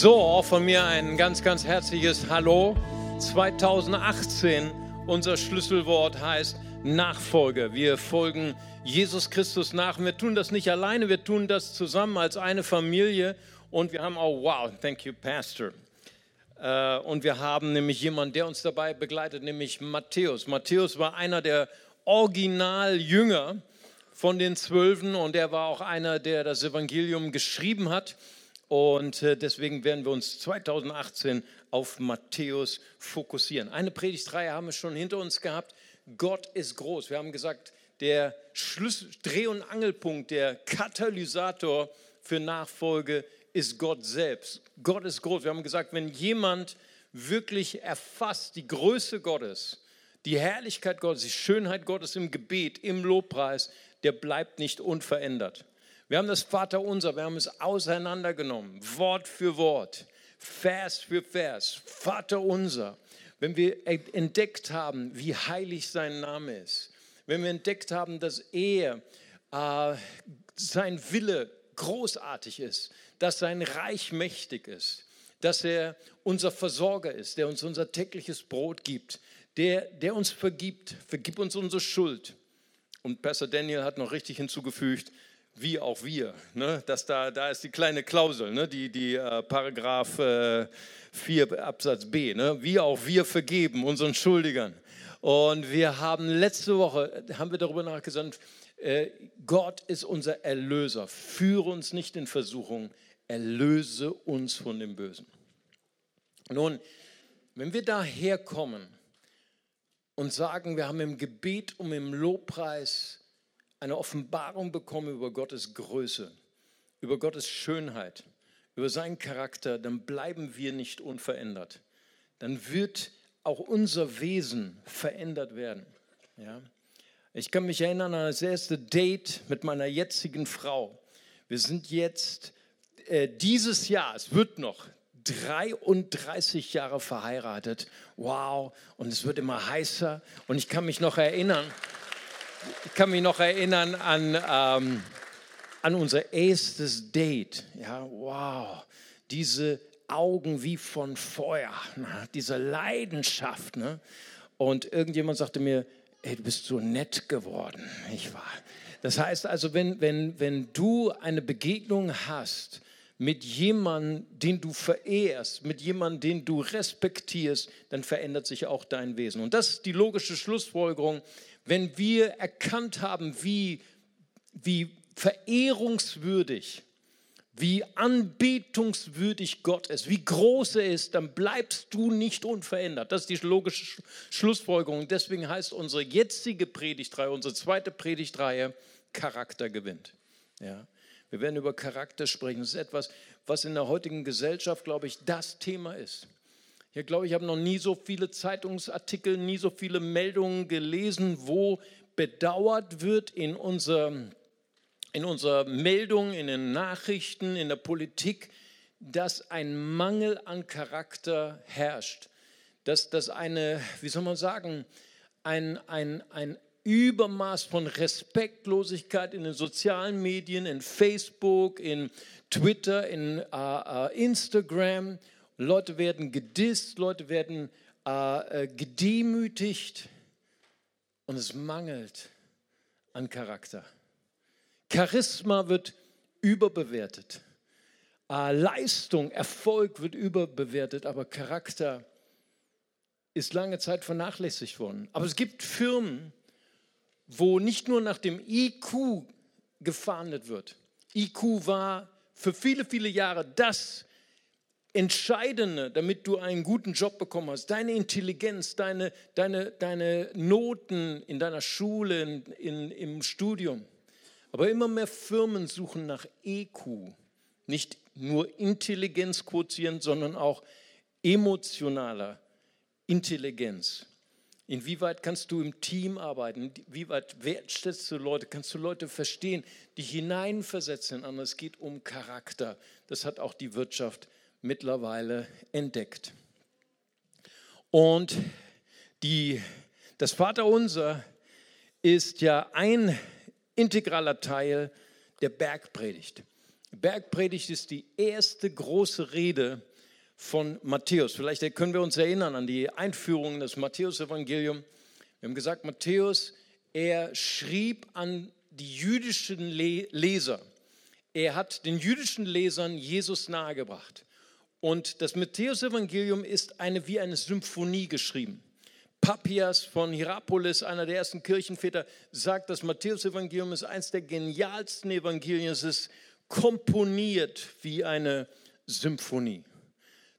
So, auch von mir ein ganz, ganz herzliches Hallo. 2018, unser Schlüsselwort heißt Nachfolge. Wir folgen Jesus Christus nach. Wir tun das nicht alleine, wir tun das zusammen als eine Familie. Und wir haben auch, wow, thank you, Pastor. Äh, und wir haben nämlich jemanden, der uns dabei begleitet, nämlich Matthäus. Matthäus war einer der Originaljünger von den Zwölfen und er war auch einer, der das Evangelium geschrieben hat. Und äh, deswegen werden wir uns 2018 auf Matthäus fokussieren. Eine Predigtreihe haben wir schon hinter uns gehabt. Gott ist groß. Wir haben gesagt, der Schlüssel, Dreh- und Angelpunkt, der Katalysator für Nachfolge ist Gott selbst. Gott ist groß. Wir haben gesagt, wenn jemand wirklich erfasst die Größe Gottes, die Herrlichkeit Gottes, die Schönheit Gottes im Gebet, im Lobpreis, der bleibt nicht unverändert. Wir haben das Vaterunser, wir haben es auseinandergenommen, Wort für Wort, Vers für Vers, Vaterunser. Wenn wir entdeckt haben, wie heilig sein Name ist, wenn wir entdeckt haben, dass er, äh, sein Wille großartig ist, dass sein Reich mächtig ist, dass er unser Versorger ist, der uns unser tägliches Brot gibt, der, der uns vergibt, vergib uns unsere Schuld. Und Pastor Daniel hat noch richtig hinzugefügt, wie auch wir. Ne? Das da, da ist die kleine Klausel, ne? die, die äh, Paragraph äh, 4 Absatz B. Ne? Wie auch wir vergeben unseren Schuldigern. Und wir haben letzte Woche, haben wir darüber nachgesandt, äh, Gott ist unser Erlöser. Führe uns nicht in Versuchung, erlöse uns von dem Bösen. Nun, wenn wir daherkommen und sagen, wir haben im Gebet und im Lobpreis eine Offenbarung bekommen über Gottes Größe, über Gottes Schönheit, über seinen Charakter, dann bleiben wir nicht unverändert. Dann wird auch unser Wesen verändert werden. Ja? Ich kann mich erinnern an das erste Date mit meiner jetzigen Frau. Wir sind jetzt äh, dieses Jahr, es wird noch 33 Jahre verheiratet. Wow, und es wird immer heißer. Und ich kann mich noch erinnern, ich kann mich noch erinnern an, ähm, an unser erstes Date. Ja, wow, diese Augen wie von Feuer, ne? diese Leidenschaft. Ne? Und irgendjemand sagte mir, hey, du bist so nett geworden. Ich war. Das heißt also, wenn, wenn, wenn du eine Begegnung hast mit jemandem, den du verehrst, mit jemandem, den du respektierst, dann verändert sich auch dein Wesen. Und das ist die logische Schlussfolgerung wenn wir erkannt haben, wie, wie verehrungswürdig, wie anbetungswürdig Gott ist, wie groß er ist, dann bleibst du nicht unverändert. Das ist die logische Schlussfolgerung. Deswegen heißt unsere jetzige Predigtreihe, unsere zweite Predigtreihe, Charakter gewinnt. Ja. Wir werden über Charakter sprechen. Das ist etwas, was in der heutigen Gesellschaft, glaube ich, das Thema ist. Ich glaube, ich habe noch nie so viele Zeitungsartikel, nie so viele Meldungen gelesen, wo bedauert wird in unserer, in unserer Meldung, in den Nachrichten, in der Politik, dass ein Mangel an Charakter herrscht. Dass, dass eine, wie soll man sagen, ein, ein, ein Übermaß von Respektlosigkeit in den sozialen Medien, in Facebook, in Twitter, in uh, uh, Instagram Leute werden gedisst, Leute werden äh, äh, gedemütigt und es mangelt an Charakter. Charisma wird überbewertet. Äh, Leistung, Erfolg wird überbewertet, aber Charakter ist lange Zeit vernachlässigt worden. Aber es gibt Firmen, wo nicht nur nach dem IQ gefahndet wird. IQ war für viele, viele Jahre das Entscheidende, damit du einen guten Job bekommen hast, deine Intelligenz, deine, deine, deine Noten in deiner Schule, in, in, im Studium. Aber immer mehr Firmen suchen nach EQ, nicht nur Intelligenzquotient, sondern auch emotionaler Intelligenz. Inwieweit kannst du im Team arbeiten? Inwieweit wertschätzt du Leute? Kannst du Leute verstehen, die hineinversetzen in andere? Es geht um Charakter. Das hat auch die Wirtschaft mittlerweile entdeckt. Und die, das Vaterunser ist ja ein integraler Teil der Bergpredigt. Bergpredigt ist die erste große Rede, von Matthäus. Vielleicht können wir uns erinnern an die Einführung des Matthäus-Evangelium. Wir haben gesagt, Matthäus, er schrieb an die jüdischen Leser. Er hat den jüdischen Lesern Jesus nahegebracht. Und das Matthäus-Evangelium ist eine, wie eine Symphonie geschrieben. Papias von Hierapolis, einer der ersten Kirchenväter, sagt, das Matthäus-Evangelium ist eines der genialsten Evangelien. Es ist komponiert wie eine Symphonie.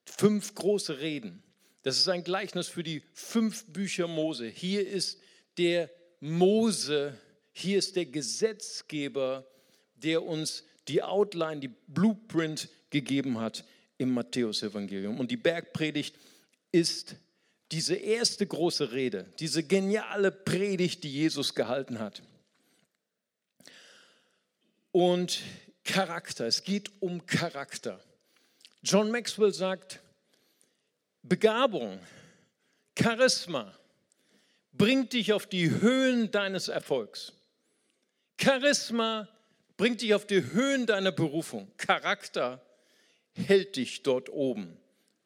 Fünf große Reden. Das ist ein Gleichnis für die fünf Bücher Mose. Hier ist der Mose, hier ist der Gesetzgeber, der uns die Outline, die Blueprint gegeben hat im Matthäusevangelium. Und die Bergpredigt ist diese erste große Rede, diese geniale Predigt, die Jesus gehalten hat. Und Charakter, es geht um Charakter. John Maxwell sagt, Begabung, Charisma bringt dich auf die Höhen deines Erfolgs. Charisma bringt dich auf die Höhen deiner Berufung. Charakter hält dich dort oben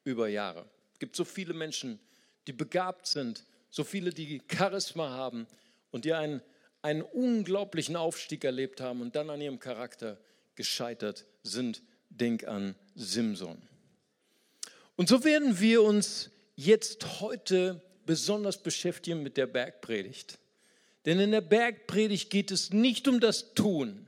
über Jahre. Es gibt so viele Menschen, die begabt sind, so viele, die Charisma haben und die einen, einen unglaublichen Aufstieg erlebt haben und dann an ihrem Charakter gescheitert sind. Denk an Simson. Und so werden wir uns jetzt heute besonders beschäftigen mit der Bergpredigt. Denn in der Bergpredigt geht es nicht um das Tun,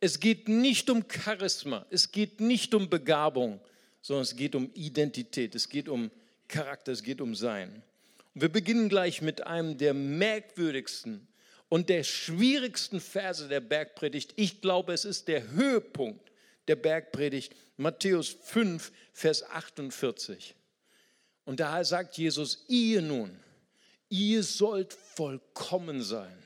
es geht nicht um Charisma, es geht nicht um Begabung, sondern es geht um Identität, es geht um Charakter, es geht um Sein. Und wir beginnen gleich mit einem der merkwürdigsten und der schwierigsten Verse der Bergpredigt. Ich glaube, es ist der Höhepunkt der Bergpredigt, Matthäus 5, Vers 48. Und daher sagt Jesus, ihr nun, ihr sollt vollkommen sein,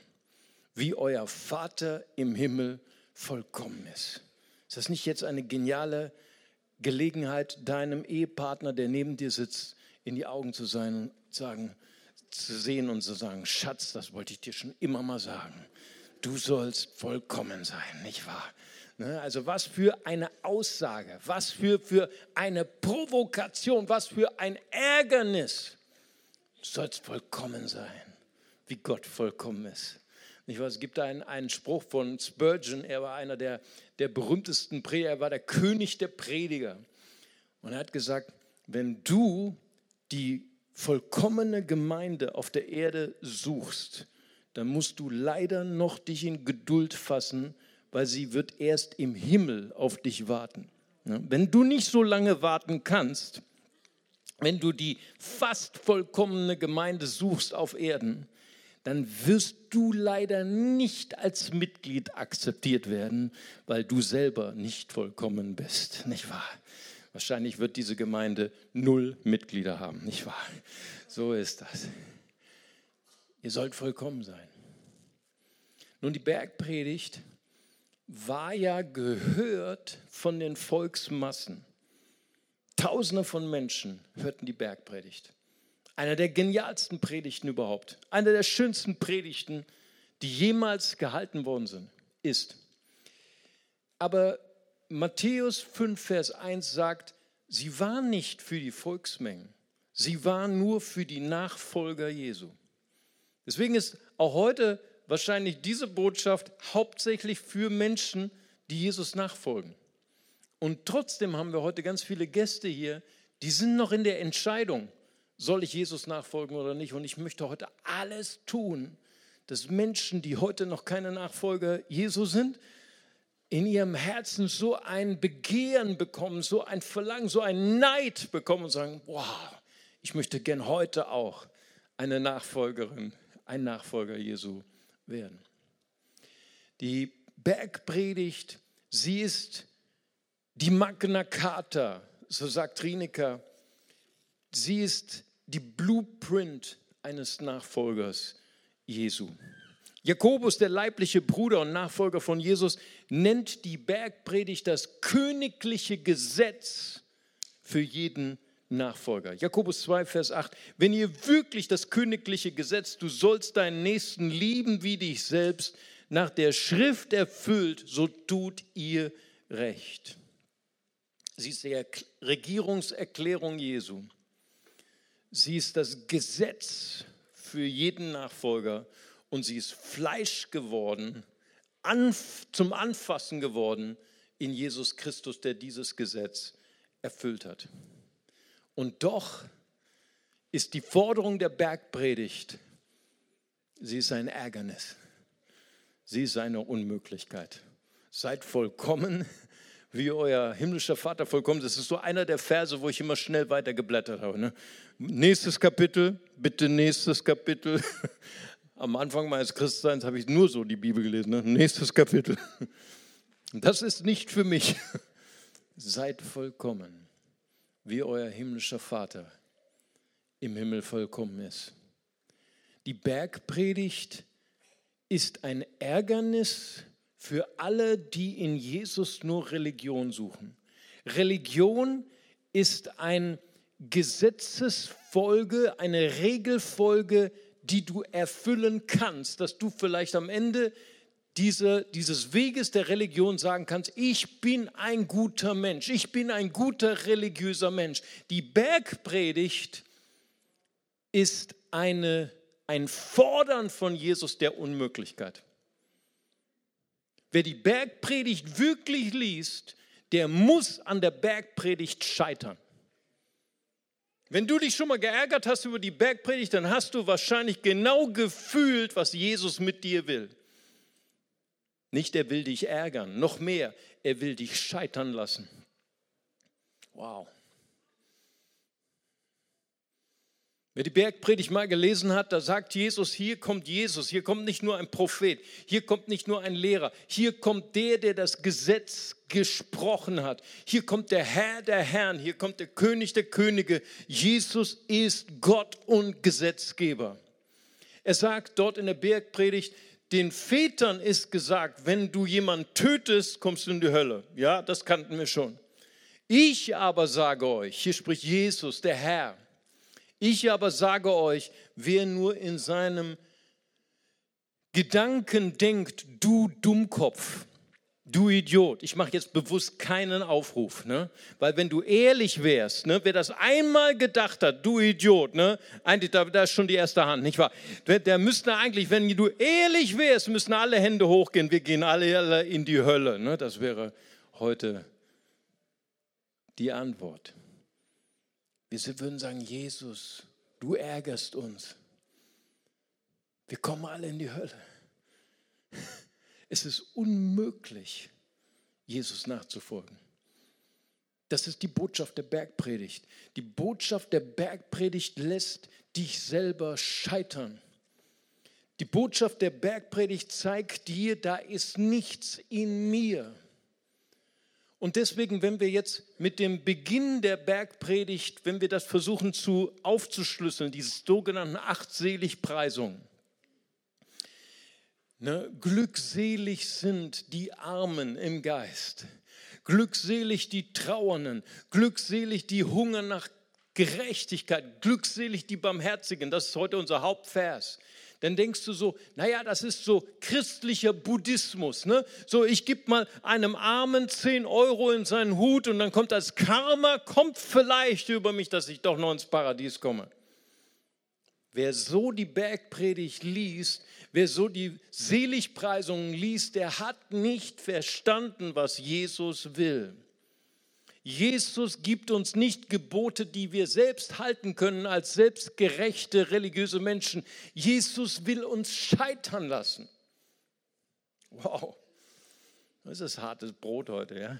wie euer Vater im Himmel vollkommen ist. Ist das nicht jetzt eine geniale Gelegenheit, deinem Ehepartner, der neben dir sitzt, in die Augen zu sein und sagen, zu sehen und zu sagen, Schatz, das wollte ich dir schon immer mal sagen. Du sollst vollkommen sein, nicht wahr? Ne, also was für eine Aussage, was für, für eine Provokation, was für ein Ärgernis. Du sollst vollkommen sein, wie Gott vollkommen ist. Nicht wahr? Es gibt einen, einen Spruch von Spurgeon, er war einer der, der berühmtesten Prediger, er war der König der Prediger. Und er hat gesagt, wenn du die vollkommene Gemeinde auf der Erde suchst, dann musst du leider noch dich in Geduld fassen, weil sie wird erst im Himmel auf dich warten. Wenn du nicht so lange warten kannst, wenn du die fast vollkommene Gemeinde suchst auf Erden, dann wirst du leider nicht als Mitglied akzeptiert werden, weil du selber nicht vollkommen bist, nicht wahr? Wahrscheinlich wird diese Gemeinde null Mitglieder haben, nicht wahr? So ist das. Ihr sollt vollkommen sein. Nun, die Bergpredigt war ja gehört von den Volksmassen. Tausende von Menschen hörten die Bergpredigt. Einer der genialsten Predigten überhaupt, einer der schönsten Predigten, die jemals gehalten worden sind, ist. Aber Matthäus 5, Vers 1 sagt, sie war nicht für die Volksmengen, sie war nur für die Nachfolger Jesu. Deswegen ist auch heute wahrscheinlich diese Botschaft hauptsächlich für Menschen, die Jesus nachfolgen. Und trotzdem haben wir heute ganz viele Gäste hier, die sind noch in der Entscheidung, soll ich Jesus nachfolgen oder nicht? Und ich möchte heute alles tun, dass Menschen, die heute noch keine Nachfolger Jesu sind, in ihrem Herzen so ein Begehren bekommen, so ein Verlangen, so ein Neid bekommen und sagen, wow, ich möchte gern heute auch eine Nachfolgerin, ein Nachfolger Jesu werden. Die Bergpredigt, sie ist die Magna Carta, so sagt Triniker, sie ist die Blueprint eines Nachfolgers Jesu. Jakobus, der leibliche Bruder und Nachfolger von Jesus, nennt die Bergpredigt das königliche Gesetz für jeden Nachfolger. Jakobus 2, Vers 8. Wenn ihr wirklich das königliche Gesetz, du sollst deinen Nächsten lieben wie dich selbst, nach der Schrift erfüllt, so tut ihr recht. Sie ist die Regierungserklärung Jesu. Sie ist das Gesetz für jeden Nachfolger und sie ist Fleisch geworden, zum Anfassen geworden in Jesus Christus, der dieses Gesetz erfüllt hat. Und doch ist die Forderung der Bergpredigt, sie ist ein Ärgernis. Sie ist eine Unmöglichkeit. Seid vollkommen, wie euer himmlischer Vater vollkommen. Das ist so einer der Verse, wo ich immer schnell weitergeblättert habe. Ne? Nächstes Kapitel, bitte nächstes Kapitel. Am Anfang meines Christseins habe ich nur so die Bibel gelesen. Ne? Nächstes Kapitel. Das ist nicht für mich. Seid vollkommen, wie euer himmlischer Vater im Himmel vollkommen ist. Die Bergpredigt ist ein Ärgernis für alle, die in Jesus nur Religion suchen. Religion ist eine Gesetzesfolge, eine Regelfolge, die du erfüllen kannst, dass du vielleicht am Ende diese, dieses Weges der Religion sagen kannst, ich bin ein guter Mensch, ich bin ein guter religiöser Mensch. Die Bergpredigt ist eine, ein Fordern von Jesus der Unmöglichkeit. Wer die Bergpredigt wirklich liest, der muss an der Bergpredigt scheitern. Wenn du dich schon mal geärgert hast über die Bergpredigt, dann hast du wahrscheinlich genau gefühlt, was Jesus mit dir will. Nicht, er will dich ärgern, noch mehr, er will dich scheitern lassen. Wow. Wer die Bergpredigt mal gelesen hat, da sagt Jesus, hier kommt Jesus, hier kommt nicht nur ein Prophet, hier kommt nicht nur ein Lehrer, hier kommt der, der das Gesetz gesprochen hat, hier kommt der Herr der Herren, hier kommt der König der Könige. Jesus ist Gott und Gesetzgeber. Er sagt dort in der Bergpredigt, den Vätern ist gesagt, wenn du jemanden tötest, kommst du in die Hölle. Ja, das kannten wir schon. Ich aber sage euch, hier spricht Jesus, der Herr, ich aber sage euch, wer nur in seinem Gedanken denkt, du Dummkopf, du Idiot. Ich mache jetzt bewusst keinen Aufruf, ne? weil wenn du ehrlich wärst, ne? wer das einmal gedacht hat, du Idiot, ne? eigentlich da, da ist schon die erste Hand, nicht wahr? Der, der müsste eigentlich, wenn du ehrlich wärst, müssen alle Hände hochgehen, wir gehen alle in die Hölle. Ne? Das wäre heute die Antwort. Wir würden sagen, Jesus, du ärgerst uns. Wir kommen alle in die Hölle. Es ist unmöglich, Jesus nachzufolgen. Das ist die Botschaft der Bergpredigt. Die Botschaft der Bergpredigt lässt dich selber scheitern. Die Botschaft der Bergpredigt zeigt dir, da ist nichts in mir. Und deswegen, wenn wir jetzt mit dem Beginn der Bergpredigt, wenn wir das versuchen zu aufzuschlüsseln, diese sogenannten Achtseligpreisungen, ne, glückselig sind die Armen im Geist, glückselig die Trauernden, glückselig die Hunger nach Gerechtigkeit, glückselig die Barmherzigen, das ist heute unser Hauptvers dann denkst du so, naja, das ist so christlicher Buddhismus. Ne? So, ich gebe mal einem Armen 10 Euro in seinen Hut und dann kommt das Karma, kommt vielleicht über mich, dass ich doch noch ins Paradies komme. Wer so die Bergpredigt liest, wer so die Seligpreisungen liest, der hat nicht verstanden, was Jesus will. Jesus gibt uns nicht Gebote, die wir selbst halten können als selbstgerechte religiöse Menschen. Jesus will uns scheitern lassen. Wow, das ist hartes Brot heute, ja.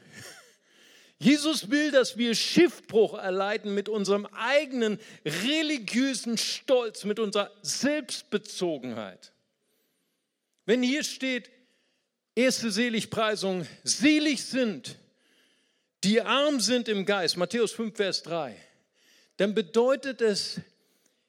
Jesus will, dass wir Schiffbruch erleiden mit unserem eigenen religiösen Stolz, mit unserer Selbstbezogenheit. Wenn hier steht, erste Seligpreisung, selig sind, die arm sind im Geist, Matthäus 5, Vers 3, dann bedeutet es,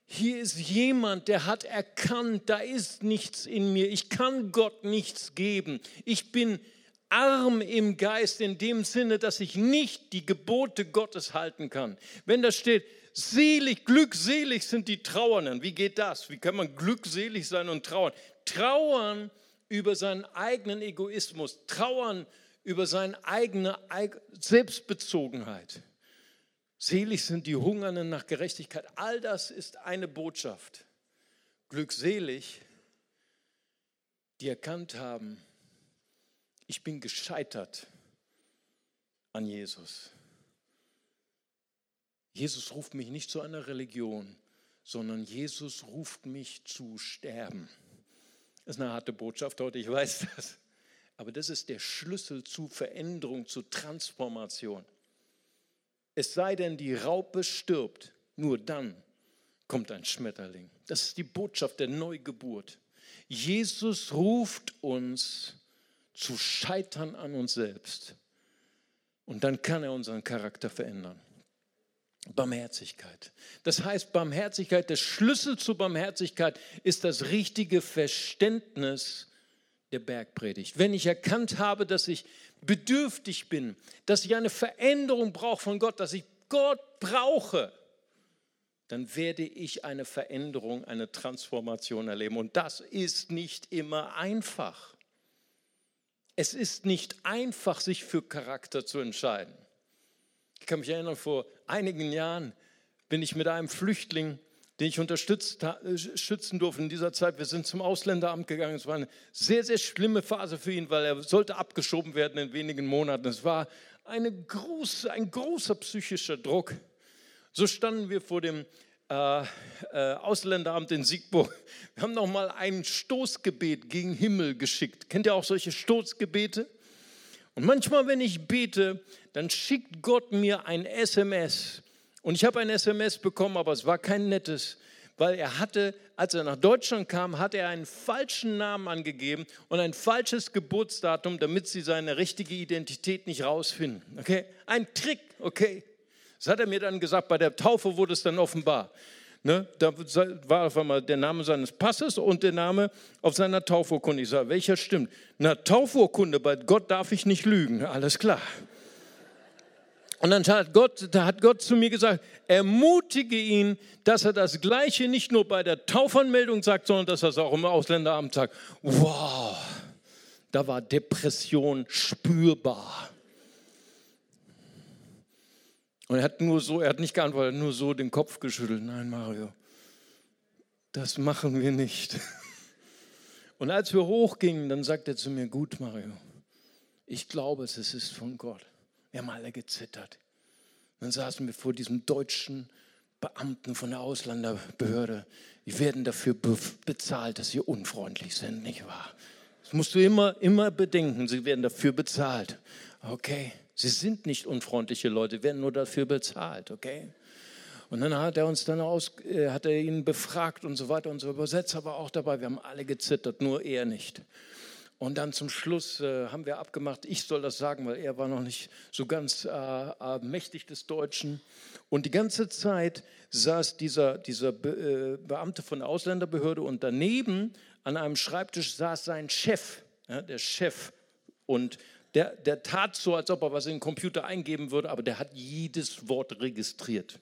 hier ist jemand, der hat erkannt, da ist nichts in mir, ich kann Gott nichts geben, ich bin arm im Geist in dem Sinne, dass ich nicht die Gebote Gottes halten kann. Wenn da steht, selig, glückselig sind die Trauernden, wie geht das? Wie kann man glückselig sein und trauern? Trauern über seinen eigenen Egoismus, trauern über seine eigene Selbstbezogenheit. Selig sind die Hungernden nach Gerechtigkeit. All das ist eine Botschaft. Glückselig, die erkannt haben, ich bin gescheitert an Jesus. Jesus ruft mich nicht zu einer Religion, sondern Jesus ruft mich zu sterben. Das ist eine harte Botschaft heute, ich weiß das. Aber das ist der Schlüssel zu Veränderung, zu Transformation. Es sei denn, die Raupe stirbt, nur dann kommt ein Schmetterling. Das ist die Botschaft der Neugeburt. Jesus ruft uns zu scheitern an uns selbst. Und dann kann er unseren Charakter verändern. Barmherzigkeit. Das heißt, Barmherzigkeit, der Schlüssel zur Barmherzigkeit ist das richtige Verständnis der Bergpredigt. Wenn ich erkannt habe, dass ich bedürftig bin, dass ich eine Veränderung brauche von Gott, dass ich Gott brauche, dann werde ich eine Veränderung, eine Transformation erleben. Und das ist nicht immer einfach. Es ist nicht einfach, sich für Charakter zu entscheiden. Ich kann mich erinnern, vor einigen Jahren bin ich mit einem Flüchtling, den ich unterstützen durfte in dieser Zeit. Wir sind zum Ausländeramt gegangen. Es war eine sehr, sehr schlimme Phase für ihn, weil er sollte abgeschoben werden in wenigen Monaten. Es war eine große, ein großer psychischer Druck. So standen wir vor dem äh, äh, Ausländeramt in Siegburg. Wir haben noch mal ein Stoßgebet gegen Himmel geschickt. Kennt ihr auch solche Stoßgebete? Und manchmal, wenn ich bete, dann schickt Gott mir ein SMS. Und ich habe ein SMS bekommen, aber es war kein nettes, weil er hatte, als er nach Deutschland kam, hat er einen falschen Namen angegeben und ein falsches Geburtsdatum, damit sie seine richtige Identität nicht rausfinden. Okay? Ein Trick, okay? Das hat er mir dann gesagt, bei der Taufe wurde es dann offenbar. Ne, da war auf einmal der Name seines Passes und der Name auf seiner Taufurkunde. Ich sage, welcher stimmt? Na, Taufurkunde, bei Gott darf ich nicht lügen, alles klar. Und dann hat Gott, da hat Gott zu mir gesagt, ermutige ihn, dass er das Gleiche nicht nur bei der Taufanmeldung sagt, sondern dass er es auch im Ausländeramt sagt. Wow, da war Depression spürbar. Und er hat nur so, er hat nicht geantwortet, nur so den Kopf geschüttelt. Nein, Mario, das machen wir nicht. Und als wir hochgingen, dann sagt er zu mir, gut, Mario, ich glaube, es ist von Gott. Wir haben alle gezittert. Dann saßen wir vor diesem deutschen Beamten von der Ausländerbehörde. Die werden dafür be bezahlt, dass sie unfreundlich sind, nicht wahr? Das musst du immer, immer bedenken. Sie werden dafür bezahlt. Okay. Sie sind nicht unfreundliche Leute, werden nur dafür bezahlt, okay? Und dann hat er uns dann aus, äh, hat er ihn befragt und so weiter so. Übersetzer war auch dabei. Wir haben alle gezittert, nur er nicht. Und dann zum Schluss äh, haben wir abgemacht, ich soll das sagen, weil er war noch nicht so ganz äh, äh, mächtig des Deutschen. Und die ganze Zeit saß dieser, dieser Be äh, Beamte von der Ausländerbehörde und daneben an einem Schreibtisch saß sein Chef, ja, der Chef. Und der, der tat so, als ob er was in den Computer eingeben würde, aber der hat jedes Wort registriert.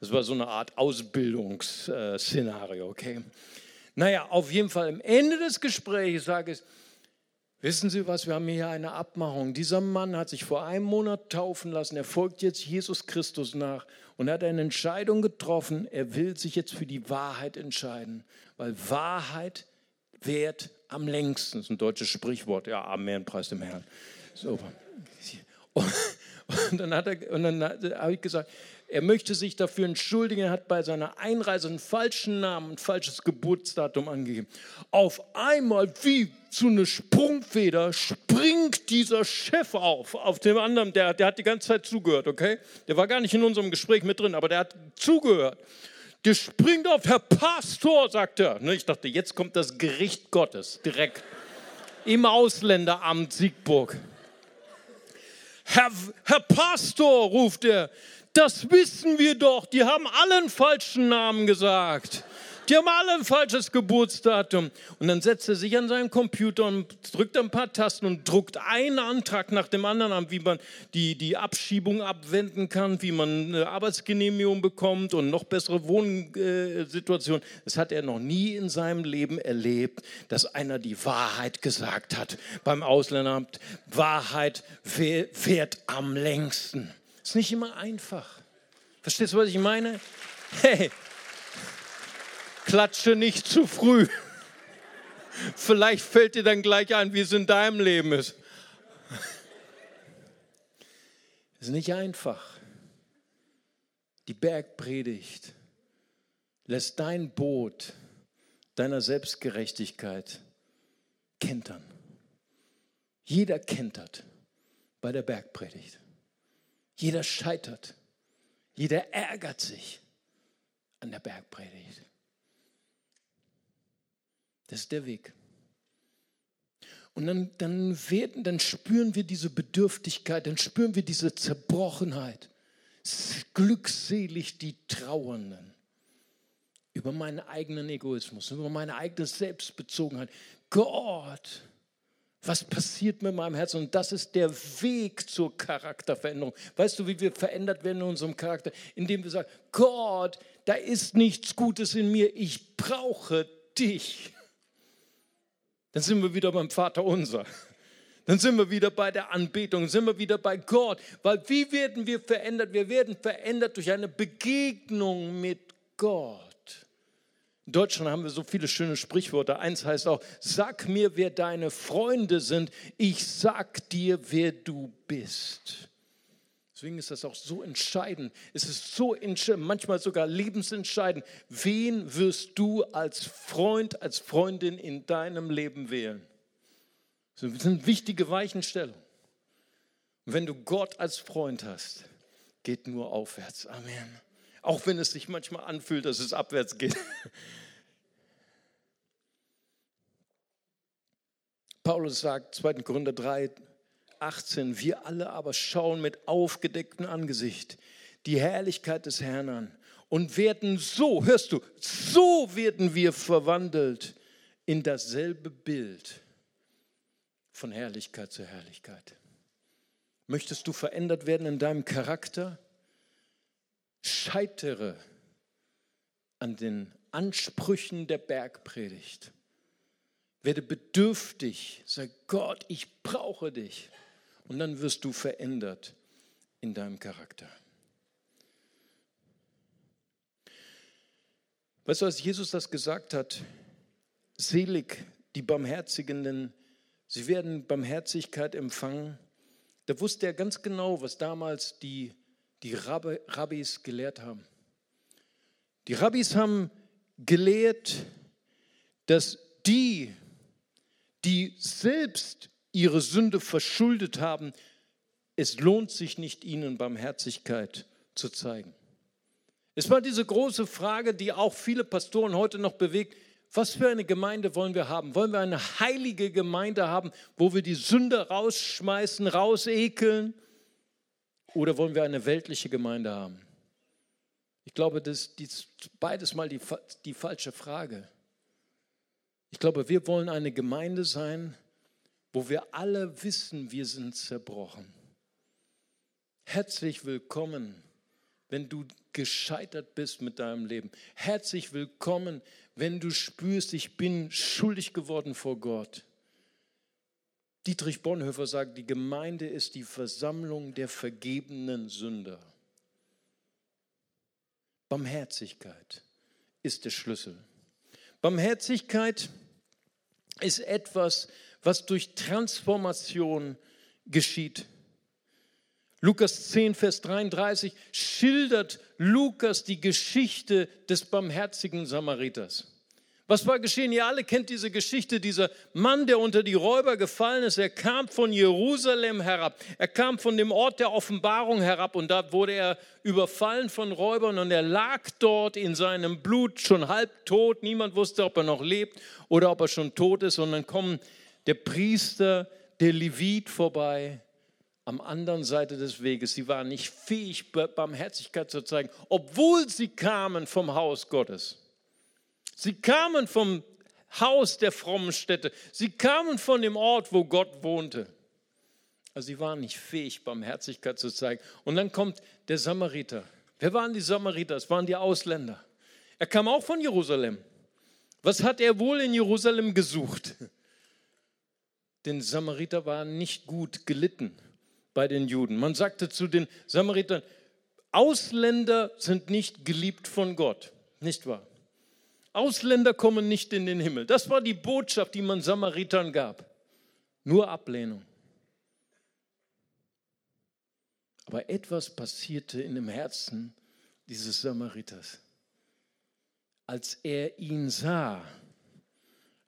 Das war so eine Art Ausbildungsszenario, okay? Naja, auf jeden Fall am Ende des Gesprächs sage ich, wissen Sie was, wir haben hier eine Abmachung. Dieser Mann hat sich vor einem Monat taufen lassen, er folgt jetzt Jesus Christus nach und hat eine Entscheidung getroffen, er will sich jetzt für die Wahrheit entscheiden, weil Wahrheit währt am längsten. Das ist ein deutsches Sprichwort, ja, Amen, preis dem Herrn. So. Und dann, hat er, und dann habe ich gesagt, er möchte sich dafür entschuldigen, er hat bei seiner Einreise einen falschen Namen, ein falsches Geburtsdatum angegeben. Auf einmal, wie zu einer Sprungfeder, springt dieser Chef auf, auf dem anderen, der, der hat die ganze Zeit zugehört, okay? Der war gar nicht in unserem Gespräch mit drin, aber der hat zugehört. Der springt auf, Herr Pastor, sagt er. Ne, ich dachte, jetzt kommt das Gericht Gottes direkt im Ausländeramt Siegburg. Herr, Herr Pastor, ruft er, das wissen wir doch, die haben allen falschen Namen gesagt. Die haben alle ein falsches Geburtsdatum. Und dann setzt er sich an seinen Computer und drückt ein paar Tasten und druckt einen Antrag nach dem anderen an, wie man die, die Abschiebung abwenden kann, wie man eine Arbeitsgenehmigung bekommt und noch bessere Wohnsituation. Das hat er noch nie in seinem Leben erlebt, dass einer die Wahrheit gesagt hat beim Ausländeramt. Wahrheit fährt am längsten. Ist nicht immer einfach. Verstehst du, was ich meine? Hey, klatsche nicht zu früh. Vielleicht fällt dir dann gleich ein, wie es in deinem Leben ist. Es ist nicht einfach. Die Bergpredigt lässt dein Boot deiner Selbstgerechtigkeit kentern. Jeder kentert bei der Bergpredigt. Jeder scheitert. Jeder ärgert sich an der Bergpredigt. Das ist der Weg. Und dann, dann, werden, dann spüren wir diese Bedürftigkeit, dann spüren wir diese Zerbrochenheit. Glückselig die Trauernden über meinen eigenen Egoismus, über meine eigene Selbstbezogenheit. Gott, was passiert mit meinem Herzen? Und das ist der Weg zur Charakterveränderung. Weißt du, wie wir verändert werden in unserem Charakter? Indem wir sagen, Gott, da ist nichts Gutes in mir, ich brauche dich. Dann sind wir wieder beim Vater unser. Dann sind wir wieder bei der Anbetung, sind wir wieder bei Gott. Weil wie werden wir verändert? Wir werden verändert durch eine Begegnung mit Gott. In Deutschland haben wir so viele schöne Sprichworte. Eins heißt auch, sag mir, wer deine Freunde sind. Ich sag dir, wer du bist. Deswegen ist das auch so entscheidend. Es ist so manchmal sogar lebensentscheidend. Wen wirst du als Freund, als Freundin in deinem Leben wählen? Das sind wichtige Weichenstellungen. Wenn du Gott als Freund hast, geht nur aufwärts. Amen. Auch wenn es sich manchmal anfühlt, dass es abwärts geht. Paulus sagt, 2. Korinther 3, 18, wir alle aber schauen mit aufgedecktem Angesicht die Herrlichkeit des Herrn an und werden so, hörst du, so werden wir verwandelt in dasselbe Bild von Herrlichkeit zu Herrlichkeit. Möchtest du verändert werden in deinem Charakter? Scheitere an den Ansprüchen der Bergpredigt. Werde bedürftig. Sag Gott, ich brauche dich und dann wirst du verändert in deinem Charakter. Weißt du, als Jesus das gesagt hat, selig die Barmherzigen, sie werden Barmherzigkeit empfangen, da wusste er ganz genau, was damals die, die Rabbis gelehrt haben. Die Rabbis haben gelehrt, dass die, die selbst ihre Sünde verschuldet haben, es lohnt sich nicht, ihnen Barmherzigkeit zu zeigen. Es war diese große Frage, die auch viele Pastoren heute noch bewegt. Was für eine Gemeinde wollen wir haben? Wollen wir eine heilige Gemeinde haben, wo wir die Sünde rausschmeißen, rausekeln? Oder wollen wir eine weltliche Gemeinde haben? Ich glaube, das ist beides mal die, die falsche Frage. Ich glaube, wir wollen eine Gemeinde sein, wo wir alle wissen, wir sind zerbrochen. Herzlich willkommen, wenn du gescheitert bist mit deinem Leben. Herzlich willkommen, wenn du spürst, ich bin schuldig geworden vor Gott. Dietrich Bonhoeffer sagt, die Gemeinde ist die Versammlung der vergebenen Sünder. Barmherzigkeit ist der Schlüssel. Barmherzigkeit ist etwas, was durch Transformation geschieht. Lukas 10, Vers 33 schildert Lukas die Geschichte des barmherzigen Samariters. Was war geschehen? Ihr alle kennt diese Geschichte. Dieser Mann, der unter die Räuber gefallen ist, er kam von Jerusalem herab. Er kam von dem Ort der Offenbarung herab und da wurde er überfallen von Räubern und er lag dort in seinem Blut schon halb tot. Niemand wusste, ob er noch lebt oder ob er schon tot ist. Und dann kommen der Priester, der Levit vorbei am anderen Seite des Weges. Sie waren nicht fähig, Barmherzigkeit zu zeigen, obwohl sie kamen vom Haus Gottes. Sie kamen vom Haus der frommen Städte. Sie kamen von dem Ort, wo Gott wohnte. Also sie waren nicht fähig, Barmherzigkeit zu zeigen. Und dann kommt der Samariter. Wer waren die Samariter? Es waren die Ausländer. Er kam auch von Jerusalem. Was hat er wohl in Jerusalem gesucht? Den Samariter waren nicht gut gelitten bei den Juden. Man sagte zu den Samaritern, Ausländer sind nicht geliebt von Gott, nicht wahr? Ausländer kommen nicht in den Himmel. Das war die Botschaft, die man Samaritern gab. Nur Ablehnung. Aber etwas passierte in dem Herzen dieses Samariters. Als er ihn sah,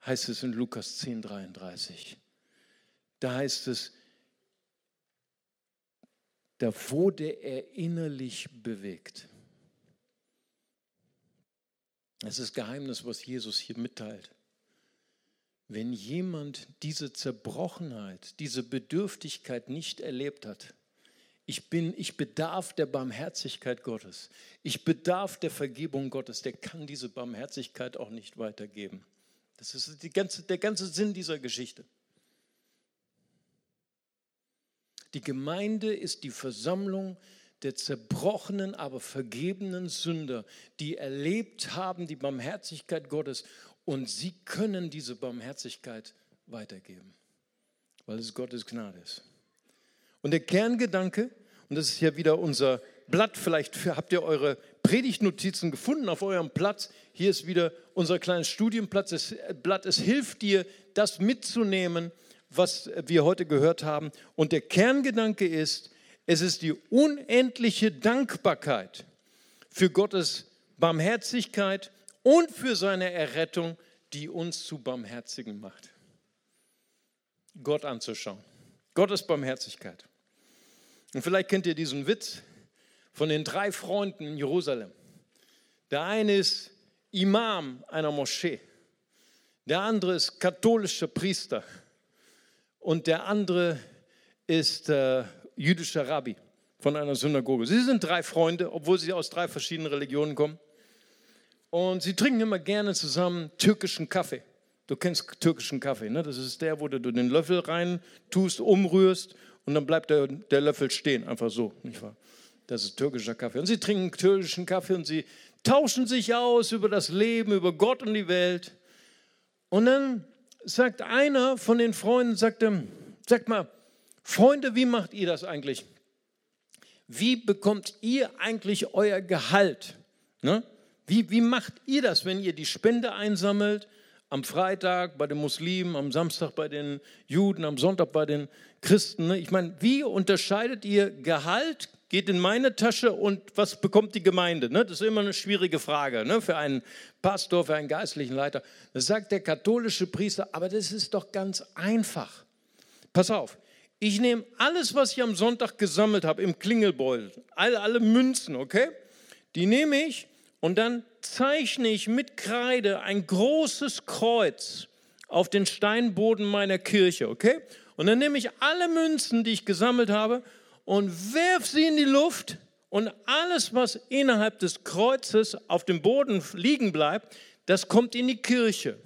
heißt es in Lukas 10, 33, da heißt es, da wurde er innerlich bewegt. Das ist Geheimnis, was Jesus hier mitteilt. Wenn jemand diese Zerbrochenheit, diese Bedürftigkeit nicht erlebt hat, ich bin, ich bedarf der Barmherzigkeit Gottes. Ich bedarf der Vergebung Gottes. Der kann diese Barmherzigkeit auch nicht weitergeben. Das ist ganze, der ganze Sinn dieser Geschichte. Die Gemeinde ist die Versammlung der zerbrochenen, aber vergebenen Sünder, die erlebt haben die Barmherzigkeit Gottes und sie können diese Barmherzigkeit weitergeben, weil es Gottes Gnade ist. Und der Kerngedanke, und das ist ja wieder unser Blatt, vielleicht habt ihr eure Predigtnotizen gefunden auf eurem Platz. Hier ist wieder unser kleines Studienplatz. Das Blatt, es hilft dir, das mitzunehmen, was wir heute gehört haben. Und der Kerngedanke ist, es ist die unendliche Dankbarkeit für Gottes Barmherzigkeit und für seine Errettung, die uns zu Barmherzigen macht. Gott anzuschauen. Gottes Barmherzigkeit. Und vielleicht kennt ihr diesen Witz von den drei Freunden in Jerusalem. Der eine ist Imam einer Moschee. Der andere ist katholischer Priester. Und der andere ist äh, jüdischer Rabbi von einer Synagoge. Sie sind drei Freunde, obwohl sie aus drei verschiedenen Religionen kommen. Und sie trinken immer gerne zusammen türkischen Kaffee. Du kennst türkischen Kaffee, ne? Das ist der, wo du den Löffel rein tust, umrührst und dann bleibt der, der Löffel stehen, einfach so, nicht wahr? Das ist türkischer Kaffee. Und sie trinken türkischen Kaffee und sie tauschen sich aus über das Leben, über Gott und die Welt. Und dann sagt einer von den Freunden, sagt, sagt mal, Freunde, wie macht ihr das eigentlich? Wie bekommt ihr eigentlich euer Gehalt? Ne? Wie, wie macht ihr das, wenn ihr die Spende einsammelt? Am Freitag bei den Muslimen, am Samstag bei den Juden, am Sonntag bei den Christen. Ne? Ich meine, wie unterscheidet ihr Gehalt, geht in meine Tasche und was bekommt die Gemeinde? Ne? Das ist immer eine schwierige Frage ne? für einen Pastor, für einen geistlichen Leiter. Das sagt der katholische Priester, aber das ist doch ganz einfach. Pass auf, ich nehme alles, was ich am Sonntag gesammelt habe im Klingelbeutel, alle, alle Münzen, okay? Die nehme ich und dann zeichne ich mit Kreide ein großes Kreuz auf den Steinboden meiner Kirche, okay? Und dann nehme ich alle Münzen, die ich gesammelt habe, und werfe sie in die Luft und alles, was innerhalb des Kreuzes auf dem Boden liegen bleibt, das kommt in die Kirche.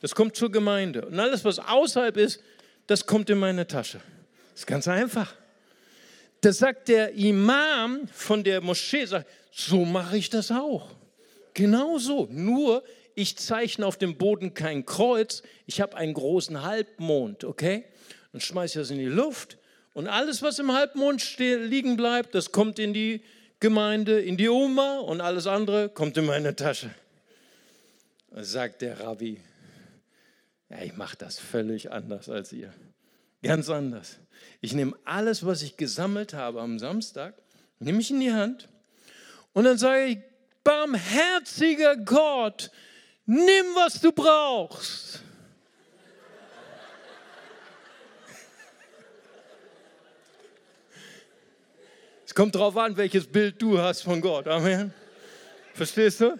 Das kommt zur Gemeinde. Und alles, was außerhalb ist, das kommt in meine Tasche. Das ist ganz einfach. Da sagt der Imam von der Moschee, sagt, so mache ich das auch. Genau so. Nur ich zeichne auf dem Boden kein Kreuz, ich habe einen großen Halbmond, okay? Dann schmeiße ich das in die Luft und alles, was im Halbmond liegen bleibt, das kommt in die Gemeinde, in die Oma und alles andere kommt in meine Tasche. Sagt der Rabbi, ja, ich mache das völlig anders als ihr. Ganz anders. Ich nehme alles, was ich gesammelt habe am Samstag, nehme ich in die Hand und dann sage ich, barmherziger Gott, nimm, was du brauchst. Kommt darauf an, welches Bild du hast von Gott. Amen. Verstehst du?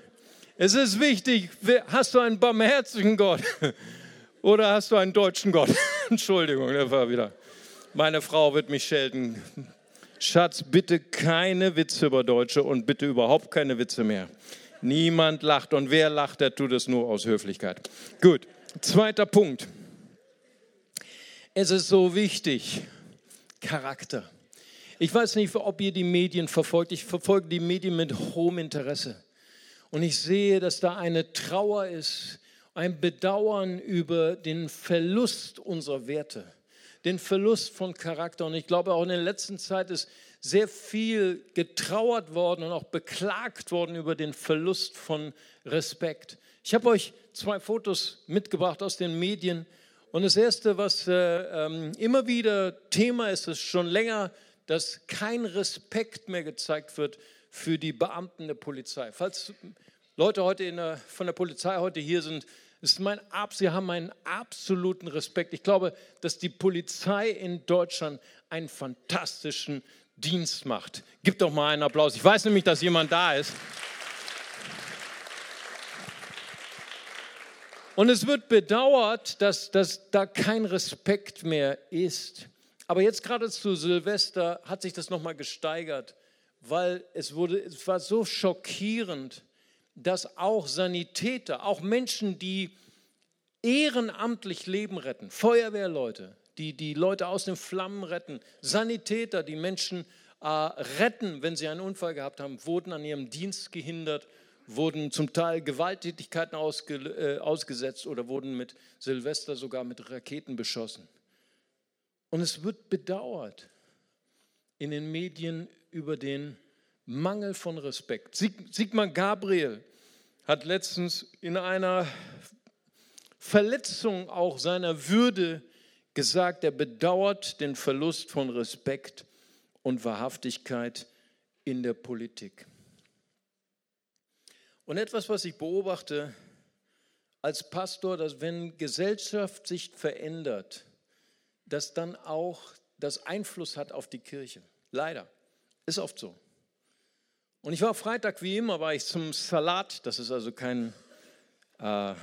Es ist wichtig, hast du einen barmherzigen Gott oder hast du einen deutschen Gott? Entschuldigung, der war wieder. Meine Frau wird mich schelten. Schatz, bitte keine Witze über Deutsche und bitte überhaupt keine Witze mehr. Niemand lacht und wer lacht, der tut es nur aus Höflichkeit. Gut, zweiter Punkt. Es ist so wichtig, Charakter. Ich weiß nicht, ob ihr die Medien verfolgt. Ich verfolge die Medien mit hohem Interesse. Und ich sehe, dass da eine Trauer ist, ein Bedauern über den Verlust unserer Werte, den Verlust von Charakter. Und ich glaube, auch in der letzten Zeit ist sehr viel getrauert worden und auch beklagt worden über den Verlust von Respekt. Ich habe euch zwei Fotos mitgebracht aus den Medien. Und das Erste, was äh, ähm, immer wieder Thema ist, ist schon länger, dass kein Respekt mehr gezeigt wird für die Beamten der Polizei. Falls Leute heute der, von der Polizei heute hier sind, ist mein, sie haben meinen absoluten Respekt. Ich glaube, dass die Polizei in Deutschland einen fantastischen Dienst macht. Gib doch mal einen Applaus. Ich weiß nämlich, dass jemand da ist. Und es wird bedauert, dass, dass da kein Respekt mehr ist. Aber jetzt gerade zu Silvester hat sich das nochmal gesteigert, weil es, wurde, es war so schockierend, dass auch Sanitäter, auch Menschen, die ehrenamtlich Leben retten, Feuerwehrleute, die die Leute aus den Flammen retten, Sanitäter, die Menschen äh, retten, wenn sie einen Unfall gehabt haben, wurden an ihrem Dienst gehindert, wurden zum Teil Gewalttätigkeiten ausge, äh, ausgesetzt oder wurden mit Silvester sogar mit Raketen beschossen. Und es wird bedauert in den Medien über den Mangel von Respekt. Sieg, Sigmar Gabriel hat letztens in einer Verletzung auch seiner Würde gesagt, er bedauert den Verlust von Respekt und Wahrhaftigkeit in der Politik. Und etwas, was ich beobachte als Pastor, dass wenn Gesellschaft sich verändert, dass dann auch das Einfluss hat auf die Kirche. Leider. Ist oft so. Und ich war Freitag wie immer, war ich zum Salat, das ist also kein äh,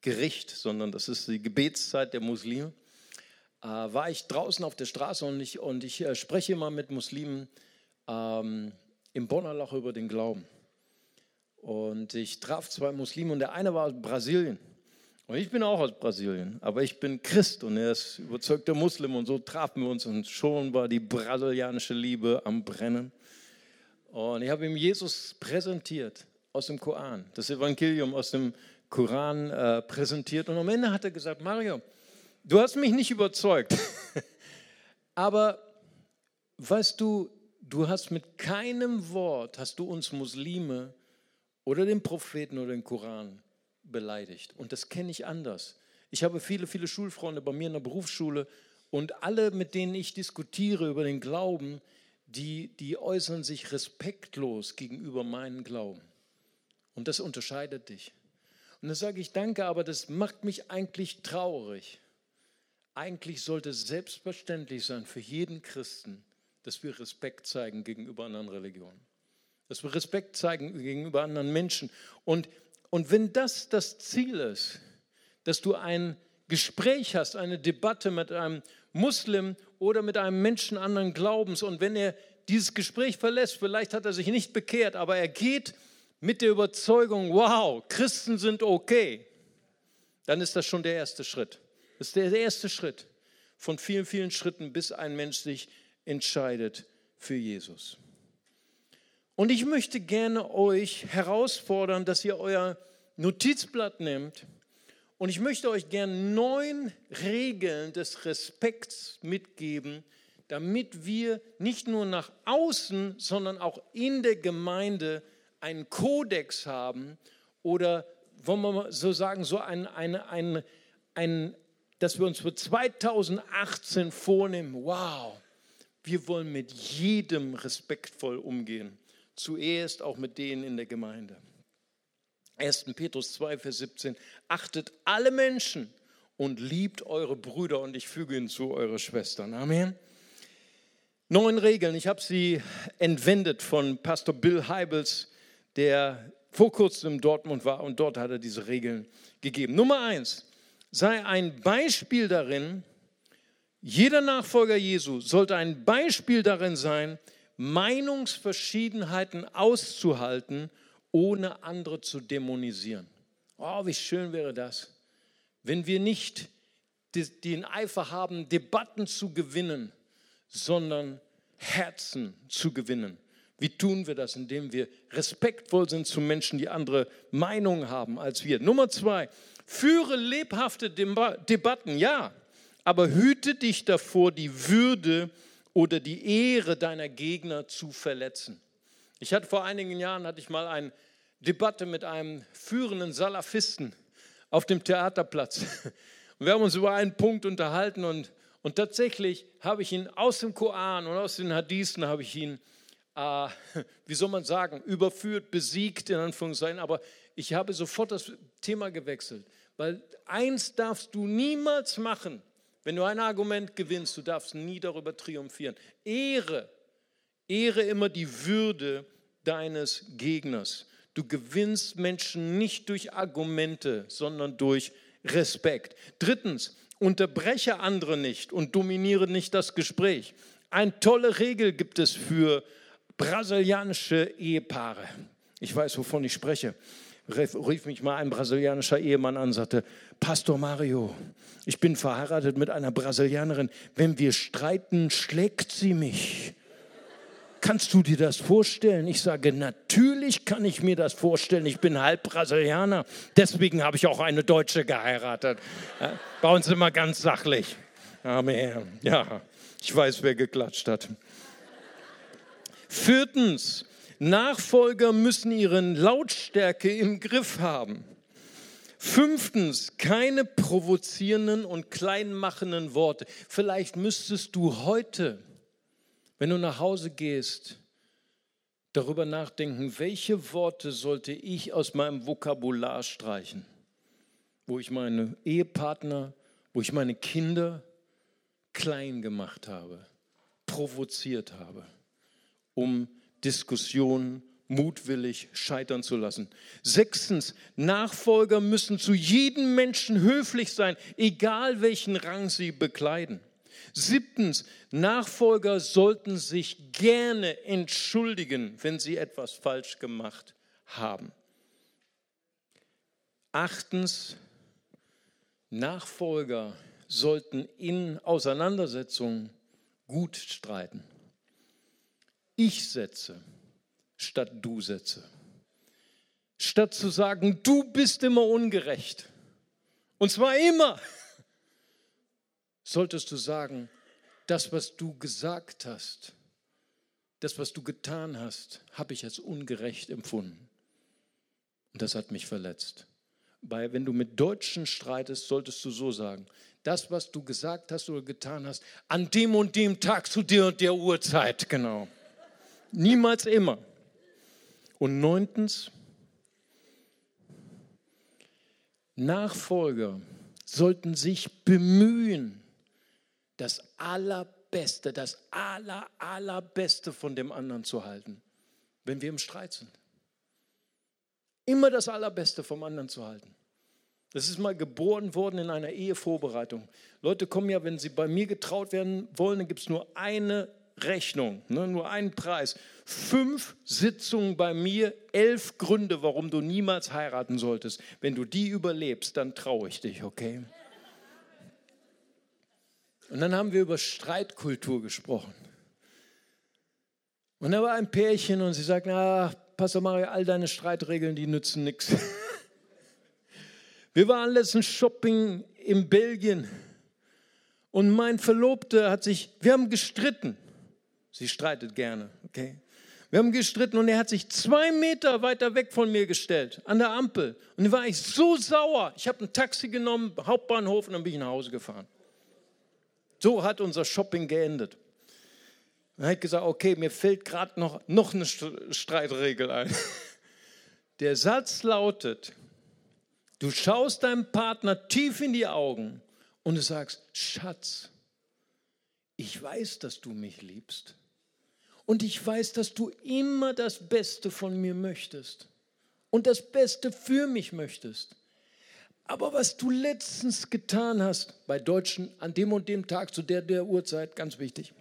Gericht, sondern das ist die Gebetszeit der Muslime äh, war ich draußen auf der Straße und ich, und ich äh, spreche immer mit Muslimen ähm, im Bonner Loch über den Glauben. Und ich traf zwei Muslime und der eine war aus Brasilien. Und ich bin auch aus Brasilien, aber ich bin Christ und er ist überzeugter Muslim und so trafen wir uns und schon war die brasilianische Liebe am Brennen. Und ich habe ihm Jesus präsentiert aus dem Koran, das Evangelium aus dem Koran äh, präsentiert. Und am Ende hat er gesagt, Mario, Du hast mich nicht überzeugt. Aber weißt du, du hast mit keinem Wort, hast du uns Muslime oder den Propheten oder den Koran beleidigt. Und das kenne ich anders. Ich habe viele, viele Schulfreunde bei mir in der Berufsschule und alle, mit denen ich diskutiere über den Glauben, die, die äußern sich respektlos gegenüber meinem Glauben. Und das unterscheidet dich. Und dann sage ich danke, aber das macht mich eigentlich traurig. Eigentlich sollte es selbstverständlich sein für jeden Christen, dass wir Respekt zeigen gegenüber anderen Religionen. Dass wir Respekt zeigen gegenüber anderen Menschen. Und, und wenn das das Ziel ist, dass du ein Gespräch hast, eine Debatte mit einem Muslim oder mit einem Menschen anderen Glaubens und wenn er dieses Gespräch verlässt, vielleicht hat er sich nicht bekehrt, aber er geht mit der Überzeugung, wow, Christen sind okay, dann ist das schon der erste Schritt. Das ist der erste Schritt von vielen, vielen Schritten, bis ein Mensch sich entscheidet für Jesus. Und ich möchte gerne euch herausfordern, dass ihr euer Notizblatt nehmt. Und ich möchte euch gerne neun Regeln des Respekts mitgeben, damit wir nicht nur nach außen, sondern auch in der Gemeinde einen Kodex haben oder, wollen wir mal so sagen, so ein, ein, ein, ein, dass wir uns für 2018 vornehmen, wow, wir wollen mit jedem respektvoll umgehen, zuerst auch mit denen in der Gemeinde. 1. Petrus 2, Vers 17, achtet alle Menschen und liebt eure Brüder und ich füge hinzu eure Schwestern. Amen. Neun Regeln, ich habe sie entwendet von Pastor Bill Heibels, der vor kurzem in Dortmund war und dort hat er diese Regeln gegeben. Nummer eins, sei ein Beispiel darin, jeder Nachfolger Jesu sollte ein Beispiel darin sein, Meinungsverschiedenheiten auszuhalten ohne andere zu dämonisieren. Oh, wie schön wäre das, wenn wir nicht den Eifer haben, Debatten zu gewinnen, sondern Herzen zu gewinnen. Wie tun wir das? Indem wir respektvoll sind zu Menschen, die andere Meinungen haben als wir. Nummer zwei, führe lebhafte Debatten, ja, aber hüte dich davor, die Würde oder die Ehre deiner Gegner zu verletzen. Ich hatte vor einigen Jahren hatte ich mal eine Debatte mit einem führenden Salafisten auf dem Theaterplatz. Und wir haben uns über einen Punkt unterhalten und, und tatsächlich habe ich ihn aus dem Koran und aus den Hadithen habe ich ihn, äh, wie soll man sagen, überführt, besiegt in Anführungszeichen. Aber ich habe sofort das Thema gewechselt, weil eins darfst du niemals machen, wenn du ein Argument gewinnst, du darfst nie darüber triumphieren. Ehre, ehre immer die Würde deines Gegners. Du gewinnst Menschen nicht durch Argumente, sondern durch Respekt. Drittens, unterbreche andere nicht und dominiere nicht das Gespräch. Eine tolle Regel gibt es für brasilianische Ehepaare. Ich weiß, wovon ich spreche. Rief mich mal ein brasilianischer Ehemann an, sagte, Pastor Mario, ich bin verheiratet mit einer Brasilianerin. Wenn wir streiten, schlägt sie mich. Kannst du dir das vorstellen? Ich sage, natürlich kann ich mir das vorstellen. Ich bin halb Brasilianer. Deswegen habe ich auch eine Deutsche geheiratet. Bei uns immer ganz sachlich. Amen. Ja, ich weiß, wer geklatscht hat. Viertens, Nachfolger müssen ihre Lautstärke im Griff haben. Fünftens, keine provozierenden und kleinmachenden Worte. Vielleicht müsstest du heute wenn du nach Hause gehst, darüber nachdenken, welche Worte sollte ich aus meinem Vokabular streichen, wo ich meine Ehepartner, wo ich meine Kinder klein gemacht habe, provoziert habe, um Diskussionen mutwillig scheitern zu lassen. Sechstens, Nachfolger müssen zu jedem Menschen höflich sein, egal welchen Rang sie bekleiden. Siebtens, Nachfolger sollten sich gerne entschuldigen, wenn sie etwas falsch gemacht haben. Achtens, Nachfolger sollten in Auseinandersetzungen gut streiten. Ich setze statt du setze. Statt zu sagen, du bist immer ungerecht. Und zwar immer solltest du sagen, das, was du gesagt hast, das, was du getan hast, habe ich als ungerecht empfunden. Und das hat mich verletzt. Weil wenn du mit Deutschen streitest, solltest du so sagen, das, was du gesagt hast oder getan hast, an dem und dem Tag zu der und der Uhrzeit, genau. Niemals immer. Und neuntens, Nachfolger sollten sich bemühen, das Allerbeste, das Aller, Allerbeste von dem anderen zu halten, wenn wir im Streit sind. Immer das Allerbeste vom anderen zu halten. Das ist mal geboren worden in einer Ehevorbereitung. Leute kommen ja, wenn sie bei mir getraut werden wollen, dann gibt es nur eine Rechnung, ne, nur einen Preis. Fünf Sitzungen bei mir, elf Gründe, warum du niemals heiraten solltest. Wenn du die überlebst, dann traue ich dich, okay? Und dann haben wir über Streitkultur gesprochen. Und da war ein Pärchen und sie sagt, na, Pastor Mario, all deine Streitregeln, die nützen nichts. Wir waren letztens Shopping in Belgien und mein Verlobter hat sich, wir haben gestritten. Sie streitet gerne, okay? Wir haben gestritten und er hat sich zwei Meter weiter weg von mir gestellt, an der Ampel. Und da war ich so sauer. Ich habe ein Taxi genommen, Hauptbahnhof und dann bin ich nach Hause gefahren. So hat unser Shopping geendet. Dann habe ich gesagt, okay, mir fällt gerade noch, noch eine Streitregel ein. Der Satz lautet, du schaust deinem Partner tief in die Augen und du sagst, Schatz, ich weiß, dass du mich liebst. Und ich weiß, dass du immer das Beste von mir möchtest und das Beste für mich möchtest. Aber was du letztens getan hast, bei Deutschen an dem und dem Tag zu der der Uhrzeit, ganz wichtig,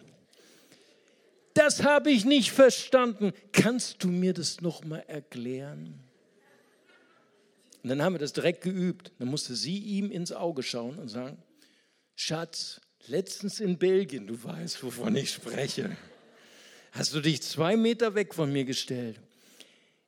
das habe ich nicht verstanden. Kannst du mir das noch mal erklären? Und dann haben wir das direkt geübt. Dann musste sie ihm ins Auge schauen und sagen, Schatz, letztens in Belgien, du weißt, wovon ich spreche, hast du dich zwei Meter weg von mir gestellt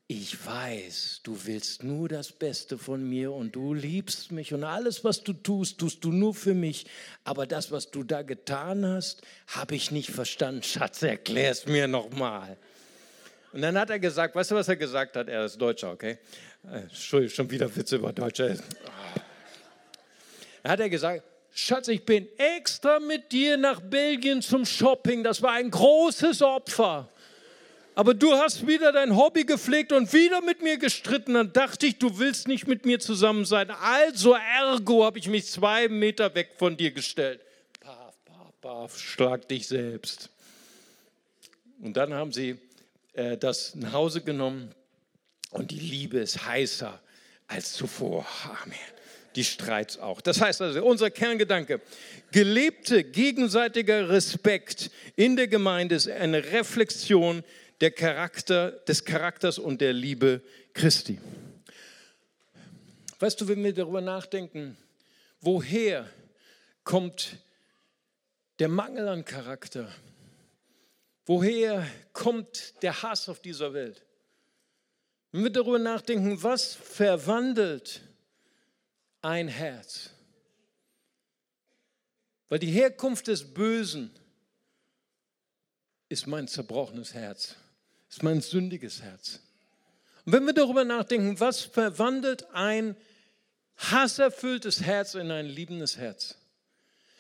ich weiß, du willst nur das Beste von mir und du liebst mich und alles, was du tust, tust du nur für mich. Aber das, was du da getan hast, habe ich nicht verstanden. Schatz, erklär es mir nochmal. Und dann hat er gesagt, weißt du, was er gesagt hat? Er ist Deutscher, okay? Äh, Entschuldigung, schon wieder Witze über Deutsche. Da hat er gesagt, Schatz, ich bin extra mit dir nach Belgien zum Shopping. Das war ein großes Opfer aber du hast wieder dein Hobby gepflegt und wieder mit mir gestritten. Dann dachte ich, du willst nicht mit mir zusammen sein. Also ergo habe ich mich zwei Meter weg von dir gestellt. Paf, paf, paf, schlag dich selbst. Und dann haben sie äh, das nach Hause genommen und die Liebe ist heißer als zuvor. Amen. Die Streits auch. Das heißt also, unser Kerngedanke, gelebte gegenseitiger Respekt in der Gemeinde ist eine Reflexion der Charakter, des Charakters und der Liebe Christi. Weißt du, wenn wir darüber nachdenken, woher kommt der Mangel an Charakter? Woher kommt der Hass auf dieser Welt? Wenn wir darüber nachdenken, was verwandelt ein Herz? Weil die Herkunft des Bösen ist mein zerbrochenes Herz ist mein sündiges Herz. Und wenn wir darüber nachdenken, was verwandelt ein hasserfülltes Herz in ein liebendes Herz?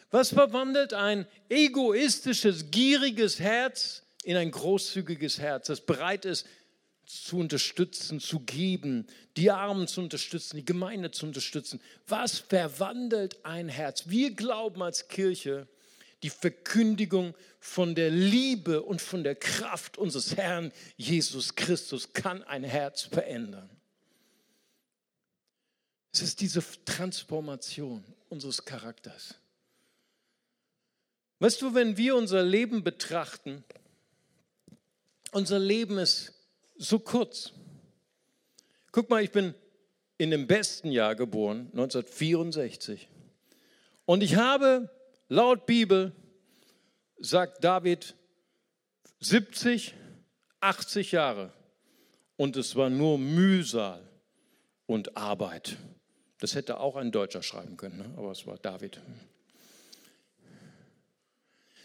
Was verwandelt ein egoistisches, gieriges Herz in ein großzügiges Herz, das bereit ist, zu unterstützen, zu geben, die Armen zu unterstützen, die Gemeinde zu unterstützen. Was verwandelt ein Herz? Wir glauben als Kirche, die Verkündigung von der Liebe und von der Kraft unseres Herrn Jesus Christus kann ein Herz verändern. Es ist diese Transformation unseres Charakters. Weißt du, wenn wir unser Leben betrachten, unser Leben ist so kurz. Guck mal, ich bin in dem besten Jahr geboren, 1964. Und ich habe Laut Bibel sagt David 70, 80 Jahre und es war nur Mühsal und Arbeit. Das hätte auch ein Deutscher schreiben können, ne? aber es war David.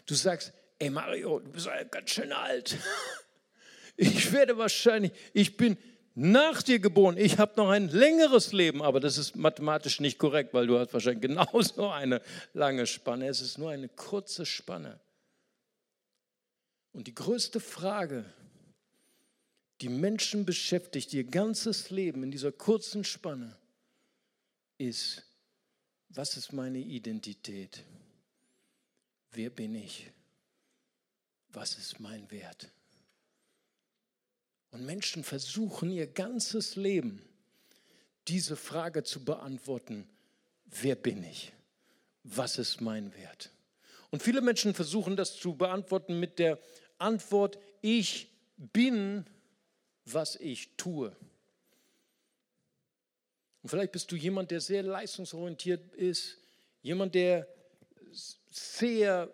Du sagst, ey Mario, du bist ja ganz schön alt. Ich werde wahrscheinlich, ich bin nach dir geboren. Ich habe noch ein längeres Leben, aber das ist mathematisch nicht korrekt, weil du hast wahrscheinlich genauso eine lange Spanne. Es ist nur eine kurze Spanne. Und die größte Frage, die Menschen beschäftigt ihr ganzes Leben in dieser kurzen Spanne, ist, was ist meine Identität? Wer bin ich? Was ist mein Wert? Und Menschen versuchen ihr ganzes Leben diese Frage zu beantworten, wer bin ich? Was ist mein Wert? Und viele Menschen versuchen das zu beantworten mit der Antwort, ich bin, was ich tue. Und vielleicht bist du jemand, der sehr leistungsorientiert ist, jemand, der sehr,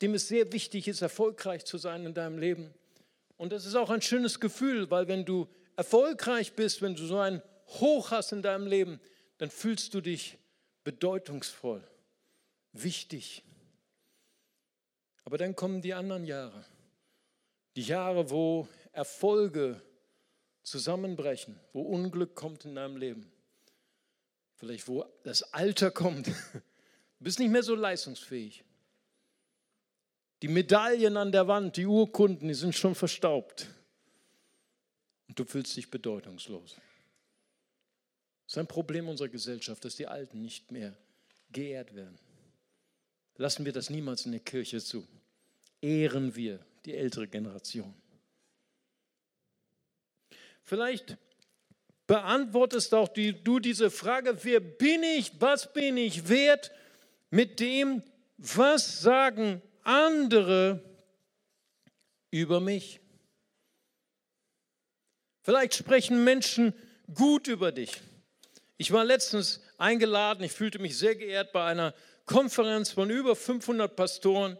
dem es sehr wichtig ist, erfolgreich zu sein in deinem Leben. Und das ist auch ein schönes Gefühl, weil wenn du erfolgreich bist, wenn du so ein Hoch hast in deinem Leben, dann fühlst du dich bedeutungsvoll, wichtig. Aber dann kommen die anderen Jahre, die Jahre, wo Erfolge zusammenbrechen, wo Unglück kommt in deinem Leben, vielleicht wo das Alter kommt. Du bist nicht mehr so leistungsfähig. Die Medaillen an der Wand, die Urkunden, die sind schon verstaubt. Und du fühlst dich bedeutungslos. Das ist ein Problem unserer Gesellschaft, dass die Alten nicht mehr geehrt werden. Lassen wir das niemals in der Kirche zu. Ehren wir die ältere Generation. Vielleicht beantwortest auch die, du diese Frage, wer bin ich, was bin ich wert, mit dem, was sagen andere über mich. Vielleicht sprechen Menschen gut über dich. Ich war letztens eingeladen, ich fühlte mich sehr geehrt bei einer Konferenz von über 500 Pastoren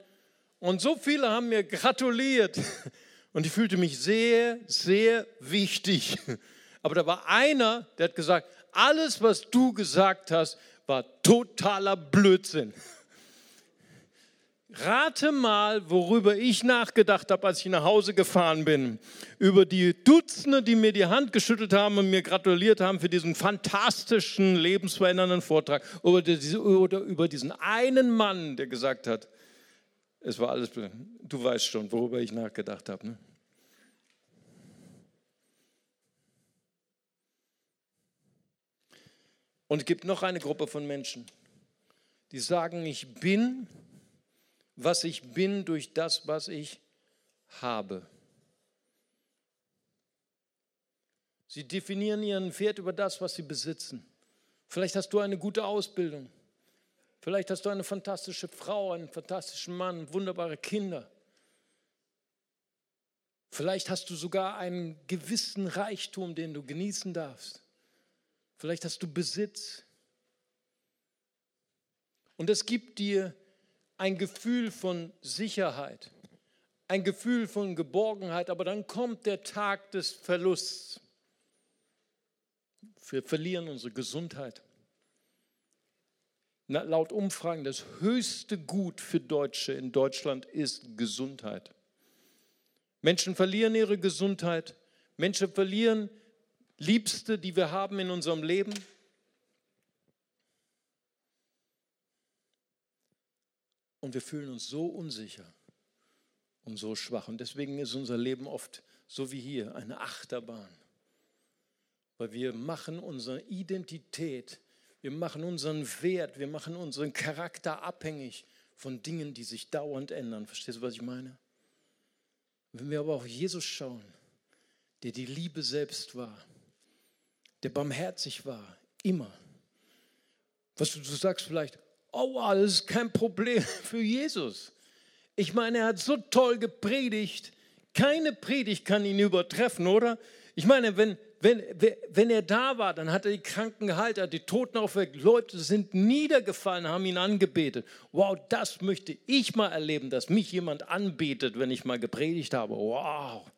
und so viele haben mir gratuliert und ich fühlte mich sehr, sehr wichtig. Aber da war einer, der hat gesagt, alles, was du gesagt hast, war totaler Blödsinn. Rate mal, worüber ich nachgedacht habe, als ich nach Hause gefahren bin. Über die Dutzende, die mir die Hand geschüttelt haben und mir gratuliert haben für diesen fantastischen, lebensverändernden Vortrag. Oder, über diesen einen Mann, der gesagt hat, es war alles, du weißt schon, worüber ich nachgedacht habe. Ne? Und es gibt noch eine Gruppe von Menschen, die sagen, ich bin was ich bin durch das, was ich habe. Sie definieren ihren Wert über das, was sie besitzen. Vielleicht hast du eine gute Ausbildung. Vielleicht hast du eine fantastische Frau, einen fantastischen Mann, wunderbare Kinder. Vielleicht hast du sogar einen gewissen Reichtum, den du genießen darfst. Vielleicht hast du Besitz. Und es gibt dir ein Gefühl von Sicherheit, ein Gefühl von Geborgenheit, aber dann kommt der Tag des Verlusts. Wir verlieren unsere Gesundheit. Laut Umfragen das höchste Gut für Deutsche in Deutschland ist Gesundheit. Menschen verlieren ihre Gesundheit. Menschen verlieren Liebste, die wir haben in unserem Leben. Und wir fühlen uns so unsicher und so schwach. Und deswegen ist unser Leben oft so wie hier, eine Achterbahn. Weil wir machen unsere Identität, wir machen unseren Wert, wir machen unseren Charakter abhängig von Dingen, die sich dauernd ändern. Verstehst du, was ich meine? Wenn wir aber auf Jesus schauen, der die Liebe selbst war, der barmherzig war, immer. Was du, du sagst vielleicht, oh das ist kein Problem für Jesus. Ich meine, er hat so toll gepredigt. Keine Predigt kann ihn übertreffen, oder? Ich meine, wenn, wenn, wenn er da war, dann hat er die Kranken geheilt, hat die Toten aufweckt. Leute sind niedergefallen, haben ihn angebetet. Wow, das möchte ich mal erleben, dass mich jemand anbetet, wenn ich mal gepredigt habe. Wow.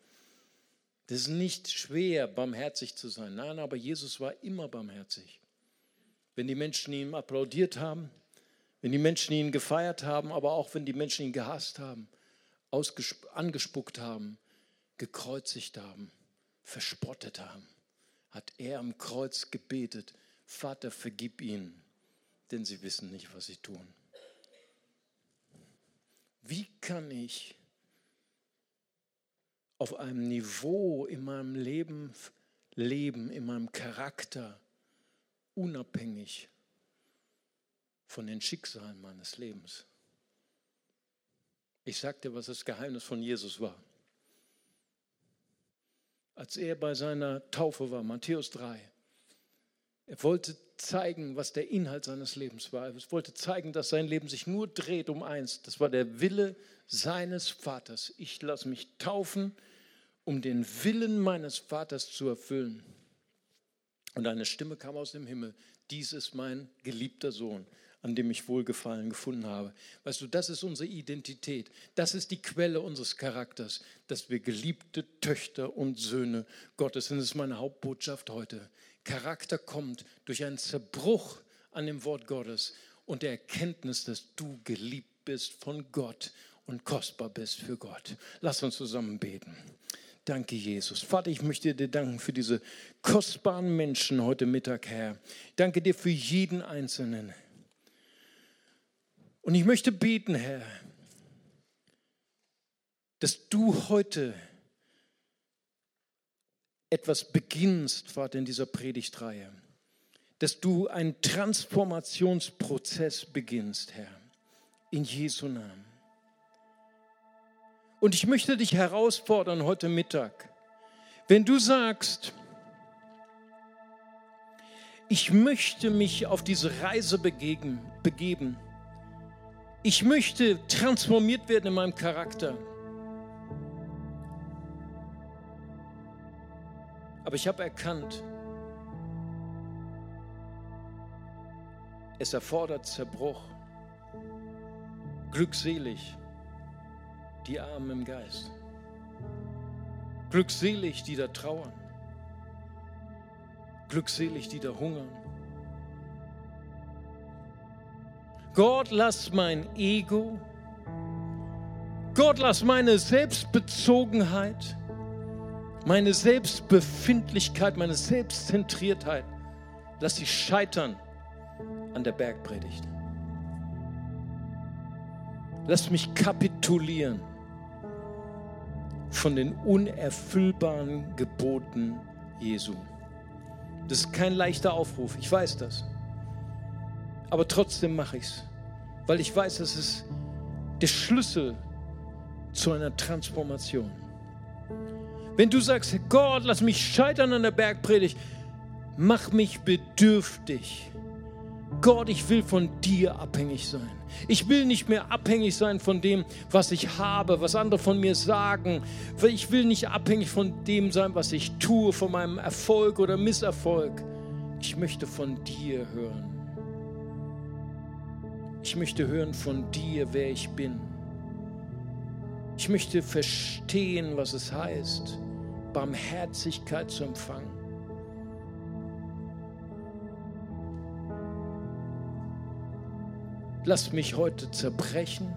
Das ist nicht schwer, barmherzig zu sein. Nein, aber Jesus war immer barmherzig. Wenn die Menschen ihm applaudiert haben, wenn die Menschen ihn gefeiert haben, aber auch wenn die Menschen ihn gehasst haben, angespuckt haben, gekreuzigt haben, verspottet haben, hat er am Kreuz gebetet, Vater, vergib ihnen, denn sie wissen nicht, was sie tun. Wie kann ich auf einem Niveau in meinem Leben leben, in meinem Charakter, unabhängig von den Schicksalen meines Lebens. Ich sagte, was das Geheimnis von Jesus war. Als er bei seiner Taufe war, Matthäus 3, er wollte zeigen, was der Inhalt seines Lebens war. Er wollte zeigen, dass sein Leben sich nur dreht um eins. Das war der Wille seines Vaters. Ich lasse mich taufen, um den Willen meines Vaters zu erfüllen. Und eine Stimme kam aus dem Himmel. Dies ist mein geliebter Sohn, an dem ich Wohlgefallen gefunden habe. Weißt du, das ist unsere Identität. Das ist die Quelle unseres Charakters, dass wir geliebte Töchter und Söhne Gottes sind. Das ist meine Hauptbotschaft heute. Charakter kommt durch einen Zerbruch an dem Wort Gottes und der Erkenntnis, dass du geliebt bist von Gott und kostbar bist für Gott. Lass uns zusammen beten. Danke, Jesus. Vater, ich möchte dir danken für diese kostbaren Menschen heute Mittag, Herr. Danke dir für jeden Einzelnen. Und ich möchte beten, Herr, dass du heute etwas beginnst, Vater, in dieser Predigtreihe. Dass du einen Transformationsprozess beginnst, Herr, in Jesu Namen. Und ich möchte dich herausfordern heute Mittag, wenn du sagst, ich möchte mich auf diese Reise begeben, begeben ich möchte transformiert werden in meinem Charakter. Aber ich habe erkannt, es erfordert Zerbruch. Glückselig die Armen im Geist. Glückselig die da trauern. Glückselig die da hungern. Gott, lass mein Ego, Gott, lass meine Selbstbezogenheit, meine Selbstbefindlichkeit, meine Selbstzentriertheit, lass sie scheitern an der Bergpredigt. Lass mich kapitulieren von den unerfüllbaren Geboten Jesu. Das ist kein leichter Aufruf, ich weiß das. Aber trotzdem mache ich es, weil ich weiß, das ist der Schlüssel zu einer Transformation. Wenn du sagst, Gott, lass mich scheitern an der Bergpredigt, mach mich bedürftig. Gott, ich will von dir abhängig sein. Ich will nicht mehr abhängig sein von dem, was ich habe, was andere von mir sagen. Ich will nicht abhängig von dem sein, was ich tue, von meinem Erfolg oder Misserfolg. Ich möchte von dir hören. Ich möchte hören von dir, wer ich bin. Ich möchte verstehen, was es heißt, Barmherzigkeit zu empfangen. Lass mich heute zerbrechen,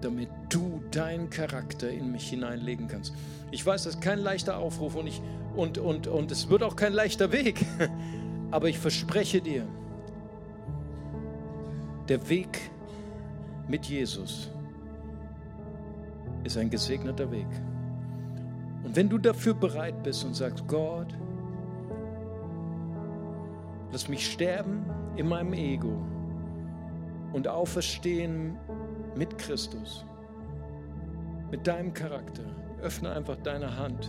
damit du deinen Charakter in mich hineinlegen kannst. Ich weiß, das ist kein leichter Aufruf und, ich, und, und, und es wird auch kein leichter Weg, aber ich verspreche dir, der Weg mit Jesus ist ein gesegneter Weg. Und wenn du dafür bereit bist und sagst, Gott, lass mich sterben in meinem Ego und auferstehen mit Christus, mit deinem Charakter, öffne einfach deine Hand,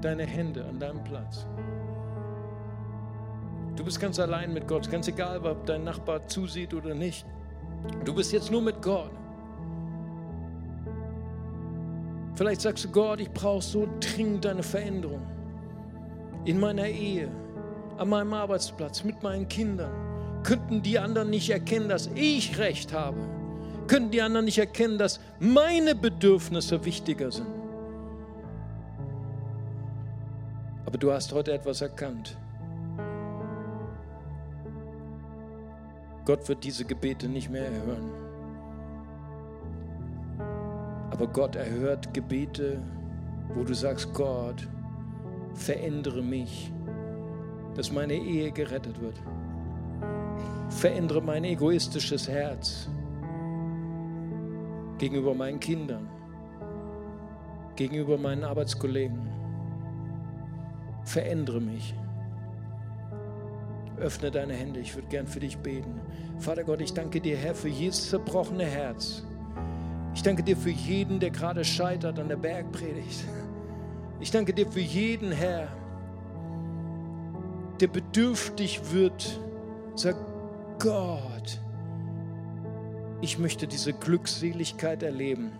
deine Hände an deinem Platz. Du bist ganz allein mit Gott, ganz egal, ob dein Nachbar zusieht oder nicht. Du bist jetzt nur mit Gott. Vielleicht sagst du, Gott, ich brauche so dringend eine Veränderung. In meiner Ehe, an meinem Arbeitsplatz, mit meinen Kindern. Könnten die anderen nicht erkennen, dass ich recht habe? Könnten die anderen nicht erkennen, dass meine Bedürfnisse wichtiger sind? Aber du hast heute etwas erkannt. Gott wird diese Gebete nicht mehr erhören. Aber Gott erhört Gebete, wo du sagst, Gott, verändere mich, dass meine Ehe gerettet wird. Verändere mein egoistisches Herz gegenüber meinen Kindern, gegenüber meinen Arbeitskollegen. Verändere mich. Öffne deine Hände, ich würde gern für dich beten. Vater Gott, ich danke dir, Herr, für jedes zerbrochene Herz ich danke dir für jeden, der gerade scheitert an der Bergpredigt. Ich danke dir für jeden, Herr, der bedürftig wird. Sag, Gott, ich möchte diese Glückseligkeit erleben.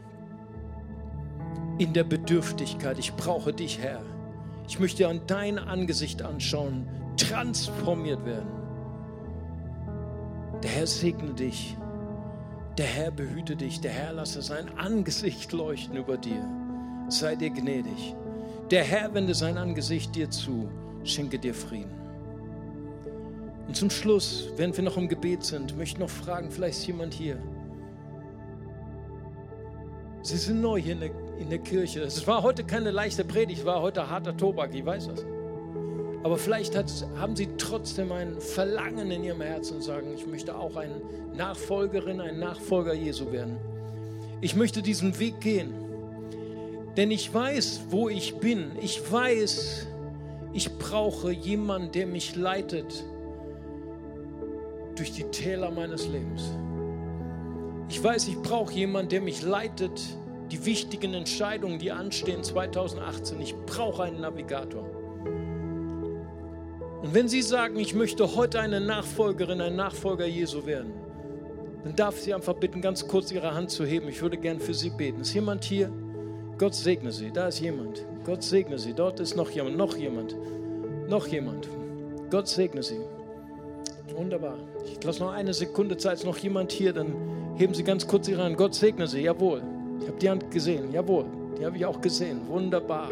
In der Bedürftigkeit. Ich brauche dich, Herr. Ich möchte an dein Angesicht anschauen, transformiert werden. Der Herr segne dich. Der Herr behüte dich, der Herr lasse sein Angesicht leuchten über dir. Sei dir gnädig. Der Herr wende sein Angesicht dir zu, schenke dir Frieden. Und zum Schluss, während wir noch im Gebet sind, möchte ich noch fragen, vielleicht ist jemand hier. Sie sind neu hier in der, in der Kirche. Es war heute keine leichte Predigt, war heute harter Tobak, ich weiß das. Aber vielleicht hat, haben sie trotzdem ein Verlangen in ihrem Herzen und sagen, ich möchte auch eine Nachfolgerin, ein Nachfolger Jesu werden. Ich möchte diesen Weg gehen. Denn ich weiß, wo ich bin. Ich weiß, ich brauche jemanden, der mich leitet durch die Täler meines Lebens. Ich weiß, ich brauche jemanden, der mich leitet, die wichtigen Entscheidungen, die anstehen 2018. Ich brauche einen Navigator. Und wenn Sie sagen, ich möchte heute eine Nachfolgerin, ein Nachfolger Jesu werden, dann darf ich Sie einfach bitten, ganz kurz Ihre Hand zu heben. Ich würde gern für Sie beten. Ist jemand hier, Gott segne sie. Da ist jemand. Gott segne sie. Dort ist noch jemand. Noch jemand. Noch jemand. Gott segne sie. Wunderbar. Ich lasse noch eine Sekunde Zeit. Ist noch jemand hier? Dann heben Sie ganz kurz Ihre Hand. Gott segne Sie. Jawohl. Ich habe die Hand gesehen. Jawohl. Die habe ich auch gesehen. Wunderbar.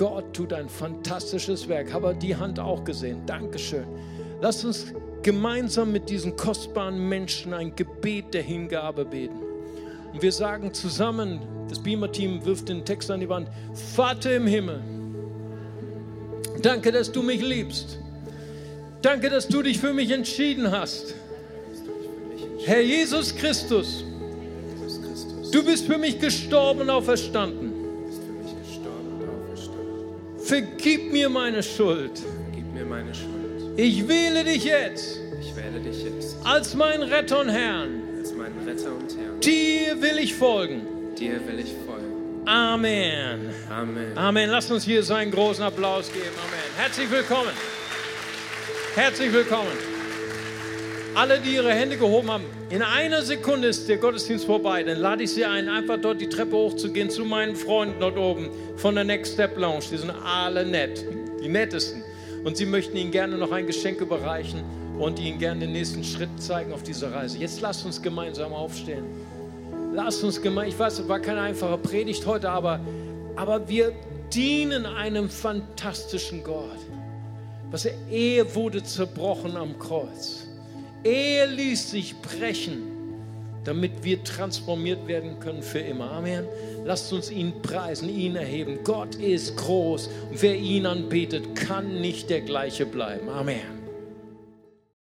Gott tut ein fantastisches Werk. Habe die Hand auch gesehen. Dankeschön. Lasst uns gemeinsam mit diesen kostbaren Menschen ein Gebet der Hingabe beten. Und wir sagen zusammen, das Beamer-Team wirft den Text an die Wand, Vater im Himmel, danke, dass du mich liebst. Danke, dass du dich für mich entschieden hast. Herr Jesus Christus, du bist für mich gestorben und auferstanden. Vergib mir meine Schuld. Vergib mir meine Schuld. Ich wähle dich jetzt Ich wähle dich jetzt als mein Retter und Herrn. als meinen Retter und Herrn. Dir will ich folgen. Dir will ich folgen. Amen. Amen. Amen. Lasst uns hier so einen großen Applaus geben. Amen. Herzlich willkommen. Herzlich willkommen. Alle, die ihre Hände gehoben haben, in einer Sekunde ist der Gottesdienst vorbei. Dann lade ich Sie ein, einfach dort die Treppe hochzugehen zu meinen Freunden dort oben von der Next Step Lounge. Die sind alle nett, die nettesten. Und sie möchten Ihnen gerne noch ein Geschenk überreichen und Ihnen gerne den nächsten Schritt zeigen auf dieser Reise. Jetzt lasst uns gemeinsam aufstehen. Lasst uns gemeinsam, ich weiß, es war keine einfache Predigt heute, aber, aber wir dienen einem fantastischen Gott. Was er, Ehe wurde zerbrochen am Kreuz. Ehe ließ sich brechen, damit wir transformiert werden können für immer. Amen. Lasst uns ihn preisen, ihn erheben. Gott ist groß wer ihn anbetet, kann nicht der gleiche bleiben. Amen.